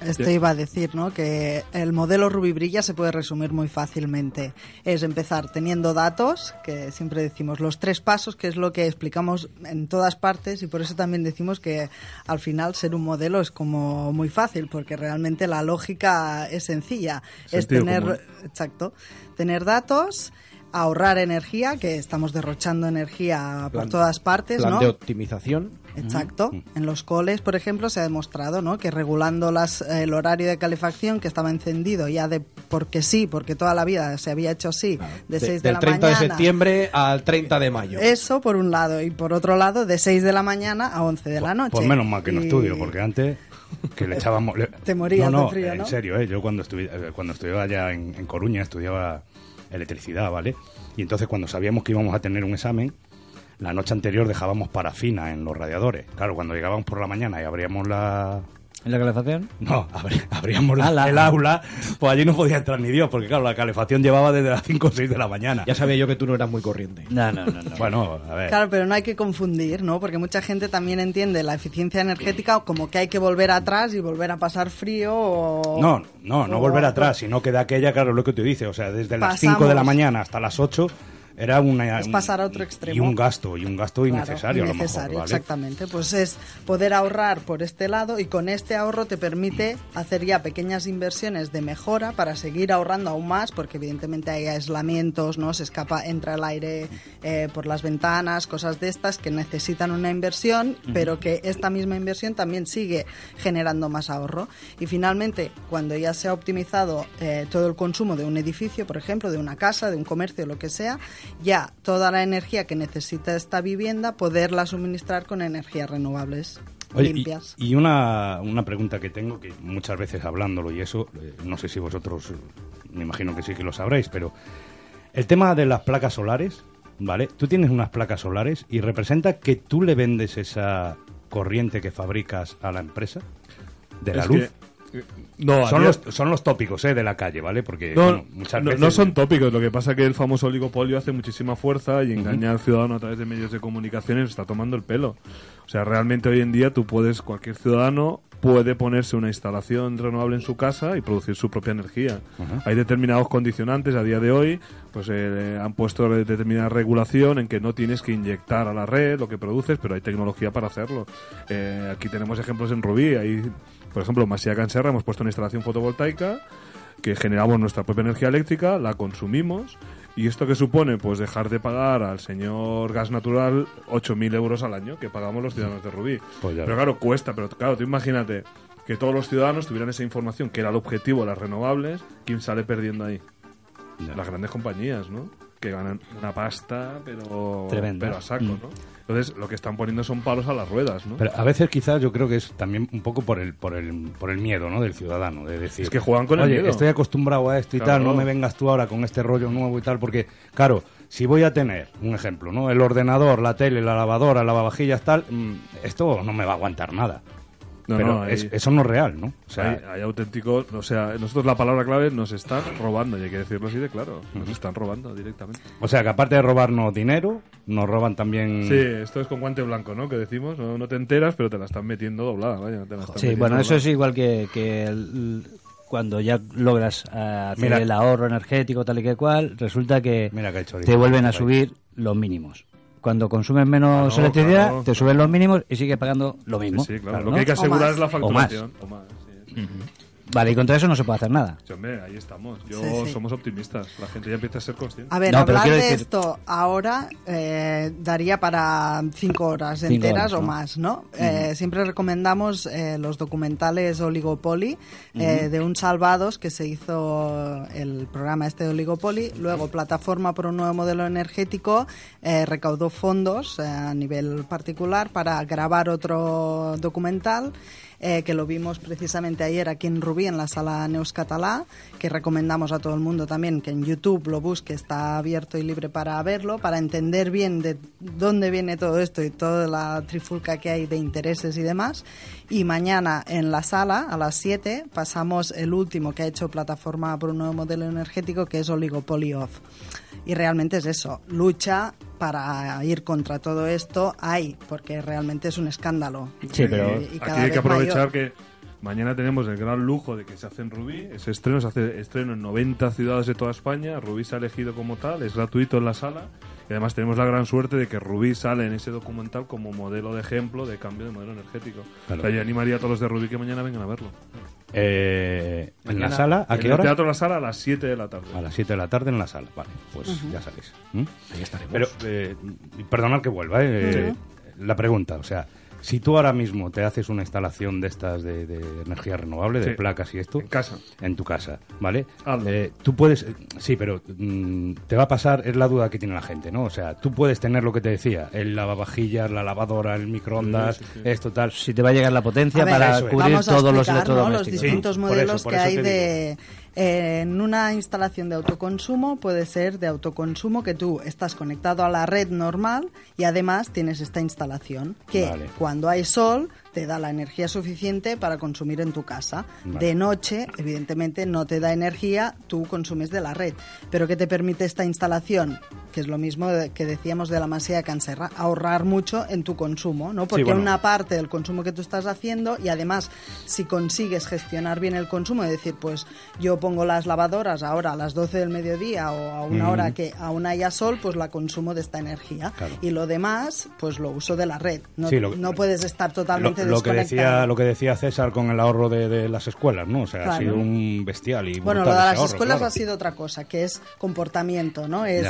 Esto iba a decir, ¿no? Que el modelo Ruby Brilla se puede resumir muy fácilmente. Es empezar teniendo datos, que siempre decimos los tres pasos, que es lo que explicamos en todas partes, y por eso también decimos que al final ser un modelo es como muy fácil, porque realmente la lógica es sencilla. es tener, común. exacto, tener datos, ahorrar energía, que estamos derrochando energía por Plan- todas partes, Plan ¿no? de optimización. Exacto. En los coles, por ejemplo, se ha demostrado ¿no? que regulando las, el horario de calefacción que estaba encendido ya de porque sí, porque toda la vida se había hecho así, de De- 6 de, del la 30 mañana. de septiembre al 30 de mayo. Eso por un lado. Y por otro lado, de 6 de la mañana a 11 de la noche. Pues menos mal que no Y- estudio, porque antes que le echábamos... le- Te morías no, no, de frío, en serio, ¿eh? yo cuando, estuvi- eh, cuando estudiaba allá en, en Coruña estudiaba electricidad, ¿vale? Y entonces cuando sabíamos que íbamos a tener un examen, la noche anterior dejábamos parafina en los radiadores. Claro, cuando llegábamos por la mañana y abríamos la... ¿En la calefacción? No, abríamos la- Ala. el aula, pues allí no podía entrar ni Dios, porque claro, la calefacción llevaba desde las 5 o 6 de la mañana. Ya sabía yo que tú no eras muy corriente. No, no, no. no. Bueno, a ver. Claro, pero no hay que confundir, ¿no? Porque mucha gente también entiende la eficiencia energética como que hay que volver atrás y volver a pasar frío o... No, no, no o- volver atrás, sino que de aquella, claro, lo que te dice, o sea, desde las 5 de la mañana hasta las 8 era una... Es pasar a otro extremo. Y un gasto, y un gasto Claro, innecesario, innecesario, a lo mejor, ¿vale? exactamente. Pues es poder ahorrar por este lado y con este ahorro te permite hacer ya pequeñas inversiones de mejora para seguir ahorrando aún más, porque evidentemente hay aislamientos, no se escapa, entra el aire eh, por las ventanas, cosas de estas que necesitan una inversión, pero que esta misma inversión también sigue generando más ahorro. Y finalmente, cuando ya se ha optimizado eh, todo el consumo de un edificio, por ejemplo, de una casa, de un comercio, lo que sea, ya toda la energía que necesita esta vivienda, poderla suministrar con energías renovables. Oye, limpias. y una, una pregunta que tengo, que muchas veces hablándolo y eso, eh, no sé si vosotros, me imagino que sí que lo sabréis, pero el tema de las placas solares, ¿vale? Tú tienes unas placas solares y representa que tú le vendes esa corriente que fabricas a la empresa de la Es luz. No, son, los, son los tópicos ¿eh? de la calle, ¿vale? Porque No, bueno, muchas no, veces... no son tópicos, lo que pasa es que el famoso oligopolio hace muchísima fuerza y engaña al ciudadano a través de medios de comunicación y se está tomando el pelo. O sea, realmente hoy en día tú puedes, cualquier ciudadano puede ponerse una instalación renovable en su casa y producir su propia energía. Hay determinados condicionantes a día de hoy, pues eh, han puesto de- determinada regulación en que no tienes que inyectar a la red lo que produces, pero hay tecnología para hacerlo. Eh, aquí tenemos ejemplos en Rubí, ahí, por ejemplo, en Masía Canserra hemos puesto una instalación fotovoltaica que generamos nuestra propia energía eléctrica, la consumimos. ¿Y esto qué supone? Pues dejar de pagar al señor gas natural 8.000 euros al año que pagamos los ciudadanos de Rubí. Pues pero claro, cuesta. Pero claro, tú imagínate que todos los ciudadanos tuvieran esa información, que era el objetivo de las renovables, ¿quién sale perdiendo ahí? Las grandes compañías, ¿no? Que ganan una pasta, pero, Tremenda. pero a saco, Mm. ¿no? Entonces, lo que están poniendo son palos a las ruedas, ¿no? Pero a veces quizás yo creo que es también un poco por el por el por el miedo, ¿no? Del ciudadano, de decir. Es que juegan con el "Oye, miedo". estoy acostumbrado a esto y Claro. tal, no me vengas tú ahora con este rollo nuevo y tal, porque claro, si voy a tener un ejemplo, ¿no? El ordenador, la tele, la lavadora, la lavavajillas, tal, mm, esto no me va a aguantar nada. No, Pero no, hay- es- eso no es real, ¿no? O sea, hay, hay auténticos, o sea, nosotros la palabra clave nos están robando, y hay que decirlo así de claro, nos están robando directamente. o sea, que aparte de robarnos dinero, nos roban también Sí, esto es con guante blanco, ¿no? Que decimos, no, no te enteras, pero te la están metiendo doblada, vaya, te la están Sí, metiendo bueno, eso es igual que, que el- cuando ya logras eh, hacer Mira. el ahorro energético tal y que cual, resulta que Mira que ha hecho te vuelven a subir los mínimos. Cuando consumes menos Claro, electricidad, claro, te suben los mínimos y sigues pagando lo mismo. Sí, sí, claro. Claro, Lo ¿no? que hay que O asegurar más. es la O más. facturación. O más, sí, sí. Vale, y contra eso no se puede hacer nada. Sí, hombre, ahí estamos. Yo Sí, sí. somos optimistas. La gente ya empieza a ser consciente. A ver, No, hablar de decir- esto ahora eh, daría para cinco horas Cinco enteras horas, o ¿no? más, ¿no? Eh, siempre recomendamos eh, los documentales Oligopoly eh, Ujú. de un Salvados que se hizo el programa este de Oligopoly. Luego, Plataforma por un nuevo modelo energético eh, recaudó fondos eh, a nivel particular para grabar otro documental. Eh, que lo vimos precisamente ayer aquí en Rubí, en la sala Neus Catalá, que recomendamos a todo el mundo también que en YouTube lo busque, está abierto y libre para verlo, para entender bien de dónde viene todo esto y toda la trifulca que hay de intereses y demás. Y mañana en la sala, a las 7, pasamos el último que ha hecho Plataforma por un nuevo modelo energético, que es Oligopoly Off. Y realmente es eso, lucha para ir contra todo esto hay, porque realmente es un escándalo. Sí, pero Y- y Aquí hay que aprovechar mayor. que Mañana tenemos el gran lujo de que se hace en Rubí. Ese estreno se hace estreno en 90 ciudades de toda España. Rubí se ha elegido como tal, es gratuito en la sala. Y además tenemos la gran suerte de que Rubí sale en ese documental como modelo de ejemplo de cambio de modelo energético. Claro. O sea, yo animaría a todos los de Rubí que mañana vengan a verlo. Eh, ¿En la sala? ¿A en qué el hora? Teatro La Sala a las 7 de la tarde. A las 7 de la tarde en la sala. Vale, pues Ujú. ya sabéis. ¿Mm? Ahí estaremos. Pero, eh, perdonad que vuelva, ¿eh? Eh, La pregunta, o sea, si tú ahora mismo te haces una instalación de estas de, de energía renovable, de Sí. placas y esto... En casa. En tu casa, ¿vale? Eh, tú puedes... Sí, pero mm, te va a pasar, es la duda que tiene la gente, ¿no? O sea, tú puedes tener lo que te decía, el lavavajillas, la lavadora, el microondas, Sí, sí, sí. esto tal... Si te va a llegar la potencia A ver, para cubrir Vamos a todos los ¿no? los electrodomésticos. distintos Sí, por eso- modelos por que hay de en una instalación de autoconsumo puede ser de autoconsumo que tú estás conectado a la red normal y además tienes esta instalación que Vale. cuando hay sol te da la energía suficiente para consumir en tu casa. Vale. De noche, evidentemente, no te da energía, tú consumes de la red. Pero ¿qué te permite esta instalación? Que es lo mismo de- que decíamos de la masía canserra, ahorrar mucho en tu consumo, ¿no? Porque bueno. una parte del consumo que tú estás haciendo y además si consigues gestionar bien el consumo, es decir, pues yo pongo las lavadoras ahora a las 12 del mediodía o a una hora que aún haya sol, pues la consumo de esta energía. Claro. Y lo demás, pues lo uso de la red. No, Sí, lo- no puedes estar Lo, totalmente lo que desconectado. decía lo que decía César con el ahorro de, de las escuelas, ¿no? O sea, ha Claro. sido un bestial y Bueno, lo de las ahorro, escuelas claro. ha sido otra cosa, que es comportamiento, ¿no? Es.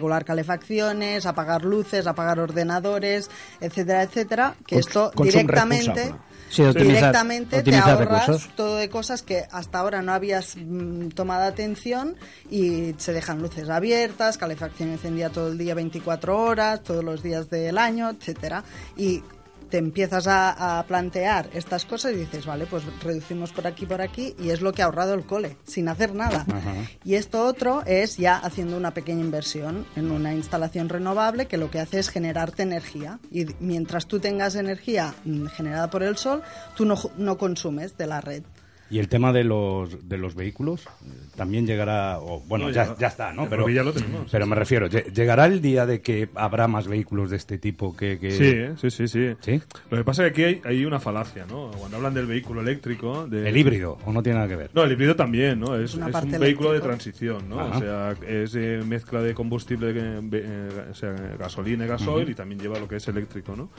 Regular calefacciones, apagar luces, apagar ordenadores, etcétera, etcétera, que esto directamente responsable. Sí, optimizar- directamente te ahorras recursos. todo de cosas que hasta ahora no habías mm, tomado atención y se dejan luces abiertas, calefacción encendida todo el día 24 horas, todos los días del año, etcétera, y te empiezas a, a plantear estas cosas y dices, vale, pues reducimos por aquí, por aquí, y es lo que ha ahorrado el cole, sin hacer nada. Y esto otro es ya haciendo una pequeña inversión en una instalación renovable que lo que hace es generarte energía. Y mientras tú tengas energía mm, generada por el sol, tú no, no consumes de la red. Y el tema de los, de los vehículos eh, también llegará, o, bueno, No, ya, ya- ya está, ¿no? Pero, Rubí ya lo tenemos, pero sí, me sí. refiero, lle- ¿llegará el día de que habrá más vehículos de este tipo que...? que- Sí, ¿eh? sí, sí, sí, Lo que pasa es que aquí hay, hay una falacia, ¿no? Cuando hablan del vehículo eléctrico... de- ¿El híbrido o no tiene nada que ver? No, el híbrido también, ¿no? Es, un vehículo de transición, ¿no? Ajá. O sea, es eh, mezcla de combustible, eh, eh, o sea, gasolina y gasoil y también lleva lo que es eléctrico, ¿no?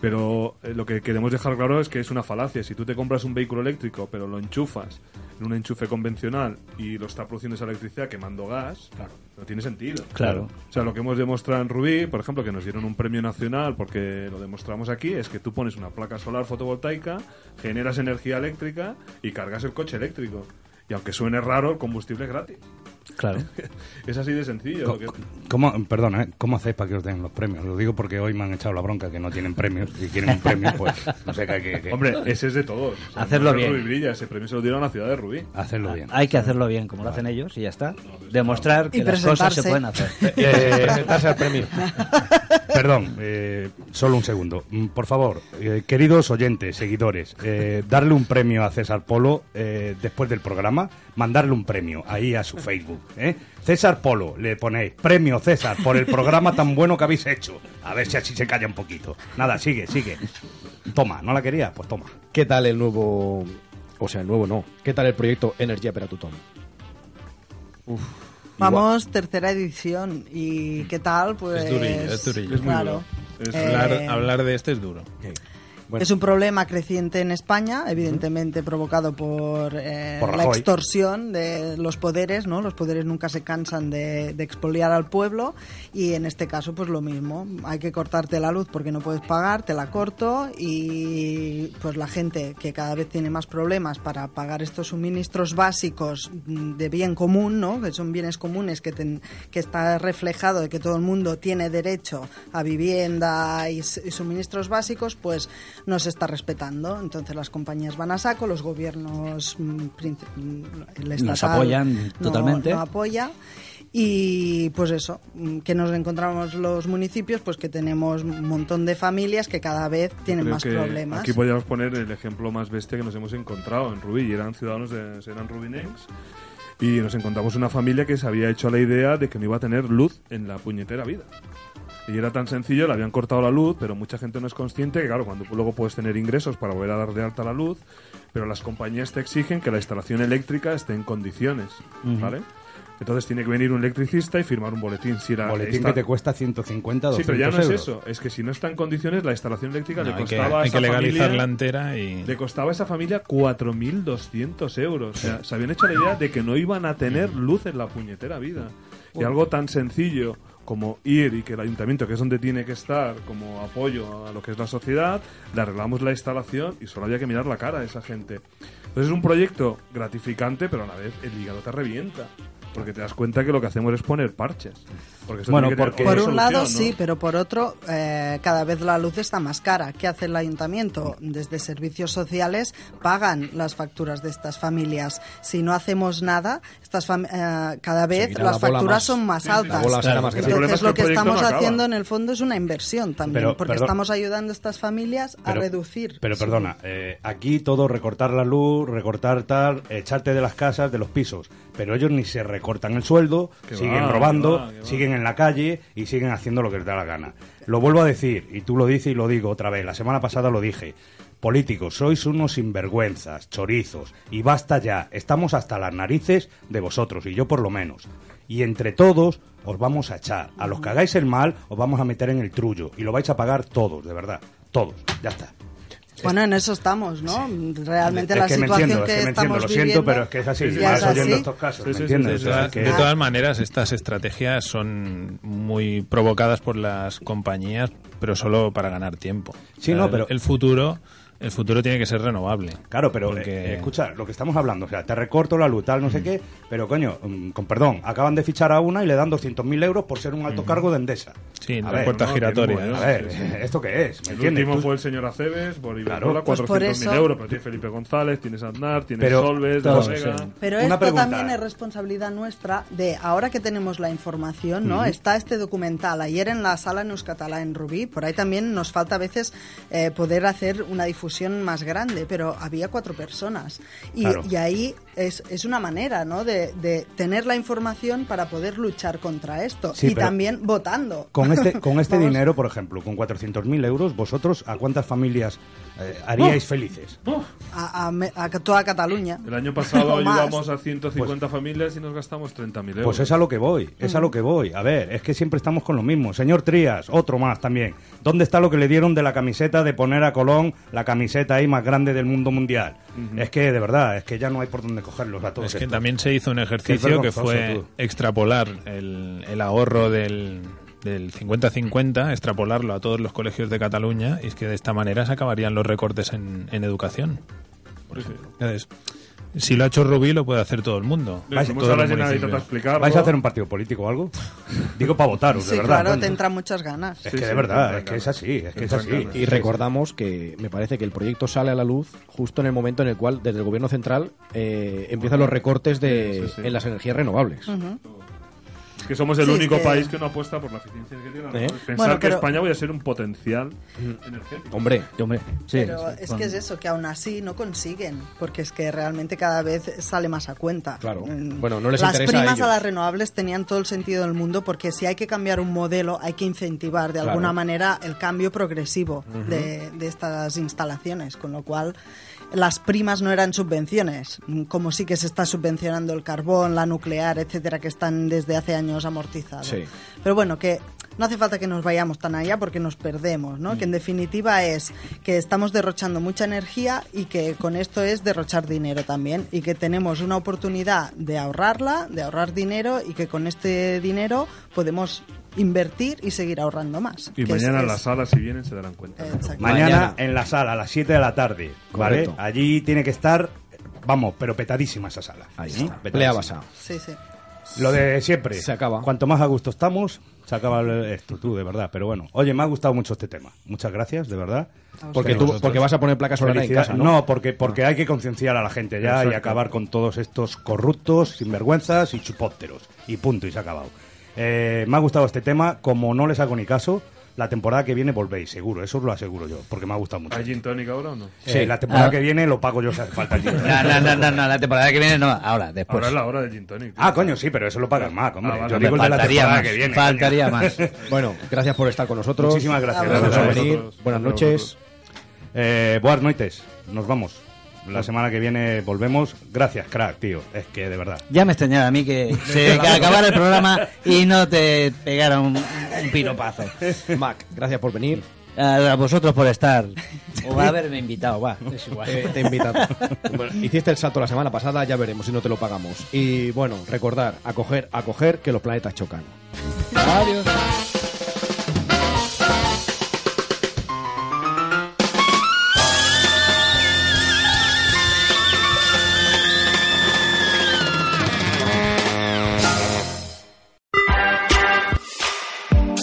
Pero eh, lo que queremos dejar claro es que es una falacia. Si tú te compras un vehículo eléctrico, pero lo enchufas en un enchufe convencional y lo está produciendo esa electricidad quemando gas, no tiene sentido. Claro. O sea, lo que hemos demostrado en Rubí, por ejemplo, que nos dieron un premio nacional porque lo demostramos aquí, es que tú pones una placa solar fotovoltaica, generas energía eléctrica y cargas el coche eléctrico. Y aunque suene raro, el combustible es gratis. Claro. [LAUGHS] Es así de sencillo. Que- ¿Cómo, perdona, ¿eh? ¿cómo hacéis para que os den los premios? Lo digo porque hoy me han echado la bronca que no tienen premios. Si quieren un premio, pues no sé qué. qué- Hombre, ese es de todos. O sea, Hacerlo no bien. Rubí Brilla, ese premio se lo dieron a la ciudad de Rubí. Hacerlo bien. Hay que hacerlo bien, como lo hacen ellos, y ya está. Demostrar que Y las cosas se pueden hacer. Eh, Presentarse al premio. [LAUGHS] Perdón, eh, solo un segundo. Mm, Por favor, eh, queridos oyentes, seguidores, eh, darle un premio a César Polo eh, después del programa, mandarle un premio ahí a su Facebook. ¿eh? César Polo, le ponéis premio César por el programa tan bueno que habéis hecho. A ver si así se calla un poquito. Nada, sigue, sigue. Toma, ¿no la quería? Pues toma. ¿Qué tal el nuevo... O sea, el nuevo no. ¿Qué tal el proyecto Energía per a tothom? Uf. Vamos, tercera edición. ¿Y qué tal? Pues. es durillo, es durillo. claro. Eh, hablar, hablar de este es duro. Bueno. Es un problema creciente en España, evidentemente provocado por, eh, Por la extorsión de los poderes, ¿no? Los poderes nunca se cansan de, de expoliar al pueblo y en este caso pues lo mismo. Hay que cortarte la luz porque no puedes pagar, te la corto y pues la gente que cada vez tiene más problemas para pagar estos suministros básicos de bien común, ¿no? Que son bienes comunes que, ten- que está reflejado de que todo el mundo tiene derecho a vivienda y suministros básicos, pues no se está respetando. Entonces las compañías van a saco, los gobiernos, mm, mm, el Nos apoyan no- totalmente. no apoya. Y pues eso, mm, que nos encontramos los municipios, pues que tenemos un montón de familias que cada vez tienen Creo más que problemas. Aquí podríamos poner el ejemplo más bestia que nos hemos encontrado en Rubí. Y eran ciudadanos, de, eran rubinenses. Y nos encontramos una familia que se había hecho la idea de que no iba a tener luz en la puñetera vida. Y era tan sencillo, le habían cortado la luz, pero mucha gente no es consciente que, claro, cuando luego puedes tener ingresos para volver a dar de alta la luz, pero las compañías te exigen que la instalación eléctrica esté en condiciones. ¿vale? Entonces tiene que venir un electricista y firmar un boletín. Si la Boletín que te cuesta 150, Sí, 200 pero ya no es eso. Es que si no está en condiciones, la instalación eléctrica No, le hay que- costaba a hay esa que legalizarla familia- entera y- Le costaba a esa familia 4.200 euros. O sea, se habían hecho la idea de que no iban a tener luz en la puñetera vida. Y algo tan sencillo como ir y que el ayuntamiento, que es donde tiene que estar como apoyo a lo que es la sociedad, le arreglamos la instalación y solo había que mirar la cara a esa gente. Entonces es un proyecto gratificante, pero a la vez el hígado te revienta. Porque te das cuenta que lo que hacemos es poner parches. Porque Bueno, tiene que tener porque- otra Por un lado sí, pero por otro, eh, cada vez la luz está más cara. ¿Qué hace el ayuntamiento? Desde servicios sociales pagan las facturas de estas familias. Si no hacemos nada, estas fam- eh, cada vez las la facturas más- son más la altas. más problema Entonces es que lo que estamos no haciendo en el fondo es una inversión también, Pero, porque perdón. estamos ayudando a estas familias a Pero- reducir. Pero perdona, eh, aquí todo recortar la luz, recortar tal, echarte de las casas, de los pisos. Pero ellos ni se recortan el sueldo, siguen va, robando, va. siguen en la calle y siguen haciendo lo que les da la gana. Lo vuelvo a decir, y tú lo dices y lo digo otra vez, la semana pasada lo dije. Políticos, sois unos sinvergüenzas, chorizos, y basta ya, estamos hasta las narices de vosotros, y yo por lo menos. Y entre todos os vamos a echar. A los que hagáis el mal, os vamos a meter en el trullo, y lo vais a pagar todos, de verdad, todos, ya está. Bueno, en eso estamos, ¿no? Realmente Es la que me situación entiendo, es que, que me estamos entiendo, lo viviendo siento, pero es que es así, ya vas es oyendo así. estos casos, ¿me De, entiendes? todas- O sea, que- de todas maneras, estas estrategias son muy provocadas por las compañías, pero solo para ganar tiempo. Sí, O sea, no, pero- el futuro, el futuro tiene que ser renovable. Claro, pero Porque- eh, escucha, lo que estamos hablando, o sea, te recorto la luz, tal, no sé qué, pero coño, mm, con perdón, acaban de fichar a una y le dan 200.000 euros por ser un alto cargo de Endesa. Sí, A la ver, puerta no, giratoria. ¿eh? A ver. ¿esto qué es? ¿Me El entiendes? último Tú- fue el señor Aceves, por Claro. Iberdrola, Pues por 400.000 eso- euros, pero tiene Felipe González, tienes Aznar, tienes Pero- Solves, todos, de la Vega. sí. Pero Una esto pregunta. también es responsabilidad nuestra de ahora que tenemos la información, ¿no? Ujú. Está este documental ayer en la sala Neuscatalá en Rubí, por ahí también nos falta a veces eh, poder hacer una difusión más grande, pero había cuatro personas y, Claro. y ahí es, es una manera, ¿no? De, de tener la información para poder luchar contra esto Sí, y también votando. Con este, con este [LAUGHS] dinero, por ejemplo, con 400.000 euros, ¿vosotros a cuántas familias eh, haríais felices? A, a me- a toda Cataluña. El año pasado O más. ayudamos a 150 familias y nos gastamos 30.000 euros. Pues es a lo que voy, es a lo que voy. A ver, es que siempre estamos con lo mismo. Señor Trías, otro más también. ¿Dónde está lo que le dieron de la camiseta de poner a Colón la camiseta ahí más grande del mundo mundial? Es que, de verdad, es que ya no hay por dónde cogerlos a todos Es que estos. también se hizo un ejercicio que vergonzoso, fue tú. extrapolar el, el ahorro del, del 50-50, extrapolarlo a todos los colegios de Cataluña, y es que de esta manera se acabarían los recortes en, en educación. por Sí, sí. ejemplo. Entonces, si lo ha hecho Rubí, lo puede hacer todo el mundo. ¿Vais a hacer un partido político o algo? [LAUGHS] Digo para votaros, Sí, de verdad. claro, te entran muchas ganas. Es que de verdad, es que es así, es que es así. Y recordamos que me parece que el proyecto sale a la luz justo en el momento en el cual desde el gobierno central eh, empiezan los recortes de, Sí, sí. en las energías renovables. Es que somos el Sí, único que- país que no apuesta por la eficiencia energética. ¿Eh? Pensar Bueno, que España voy a ser un potencial energético. Hombre, Hombre, sí. Pero es que es eso, que aún así no consiguen, porque es que realmente cada vez sale más a cuenta. Claro. Mm, Bueno, no les Las interesa primas a, ellos. las renovables tenían todo el sentido del mundo, porque si hay que cambiar un modelo, hay que incentivar de Claro. alguna manera el cambio progresivo de estas instalaciones, con lo cual las primas no eran subvenciones, mm, como sí que se está subvencionando el carbón, la nuclear, etcétera, que están desde hace años amortizados. Sí. Pero bueno, que no hace falta que nos vayamos tan allá porque nos perdemos, ¿no? Que en definitiva es que estamos derrochando mucha energía y que con esto es derrochar dinero también y que tenemos una oportunidad de ahorrarla, de ahorrar dinero y que con este dinero podemos invertir y seguir ahorrando más. Y es- mañana en es- la sala, si vienen, se darán cuenta. Mañana, Mañana. en la sala, a las 7 de la tarde, ¿vale? Allí tiene que estar, vamos, pero petadísima esa sala. Ahí ¿Mm? está. Petadísima. Plea basa. Sí, sí. Lo de siempre. Se acaba. Cuanto más a gusto estamos, se acaba el- esto, tú, de verdad. Pero bueno, oye, me ha gustado mucho este tema. Muchas gracias, de verdad. Porque, tú, porque vas a poner placas solares en casa, ¿no? porque, porque hay que concienciar a la gente ya y acabar con todos estos corruptos, sinvergüenzas y chupópteros. Y punto, y se ha acabado. Eh, me ha gustado este tema. Como no les hago ni caso, la temporada que viene volvéis, seguro. Eso os lo aseguro yo, porque me ha gustado mucho. ¿Hay gin tonic ahora o no? Eh, la temporada Ah. que viene lo pago yo si hace falta. el gin tonic. No, no, no, no, no, la temporada que viene no, ahora, después. Ahora es la hora del gin tonic. Ah, coño, sí, pero eso lo pagas más, hombre. Ah, vale. Yo digo el de la Faltaría temporada más, que viene. faltaría coño. más. [LAUGHS] Bueno, gracias por estar con nosotros. Muchísimas gracias. Gracias Gracias por venir. Buenas noches. Eh, buenas noches. Nos vamos. La semana que viene volvemos. Gracias, crack, tío. Es que de verdad. Ya me extrañaba a mí que [LAUGHS] se que acabara el programa y no te pegara un, un piropazo. [LAUGHS] Mac, gracias por venir. A, a vosotros por estar. O va a haberme invitado, va. Es igual. Eh, te he invitado. [LAUGHS] Bueno, hiciste el salto la semana pasada, ya veremos si no te lo pagamos. Y bueno, recordar, acoger, acoger que los planetas chocan. Adiós.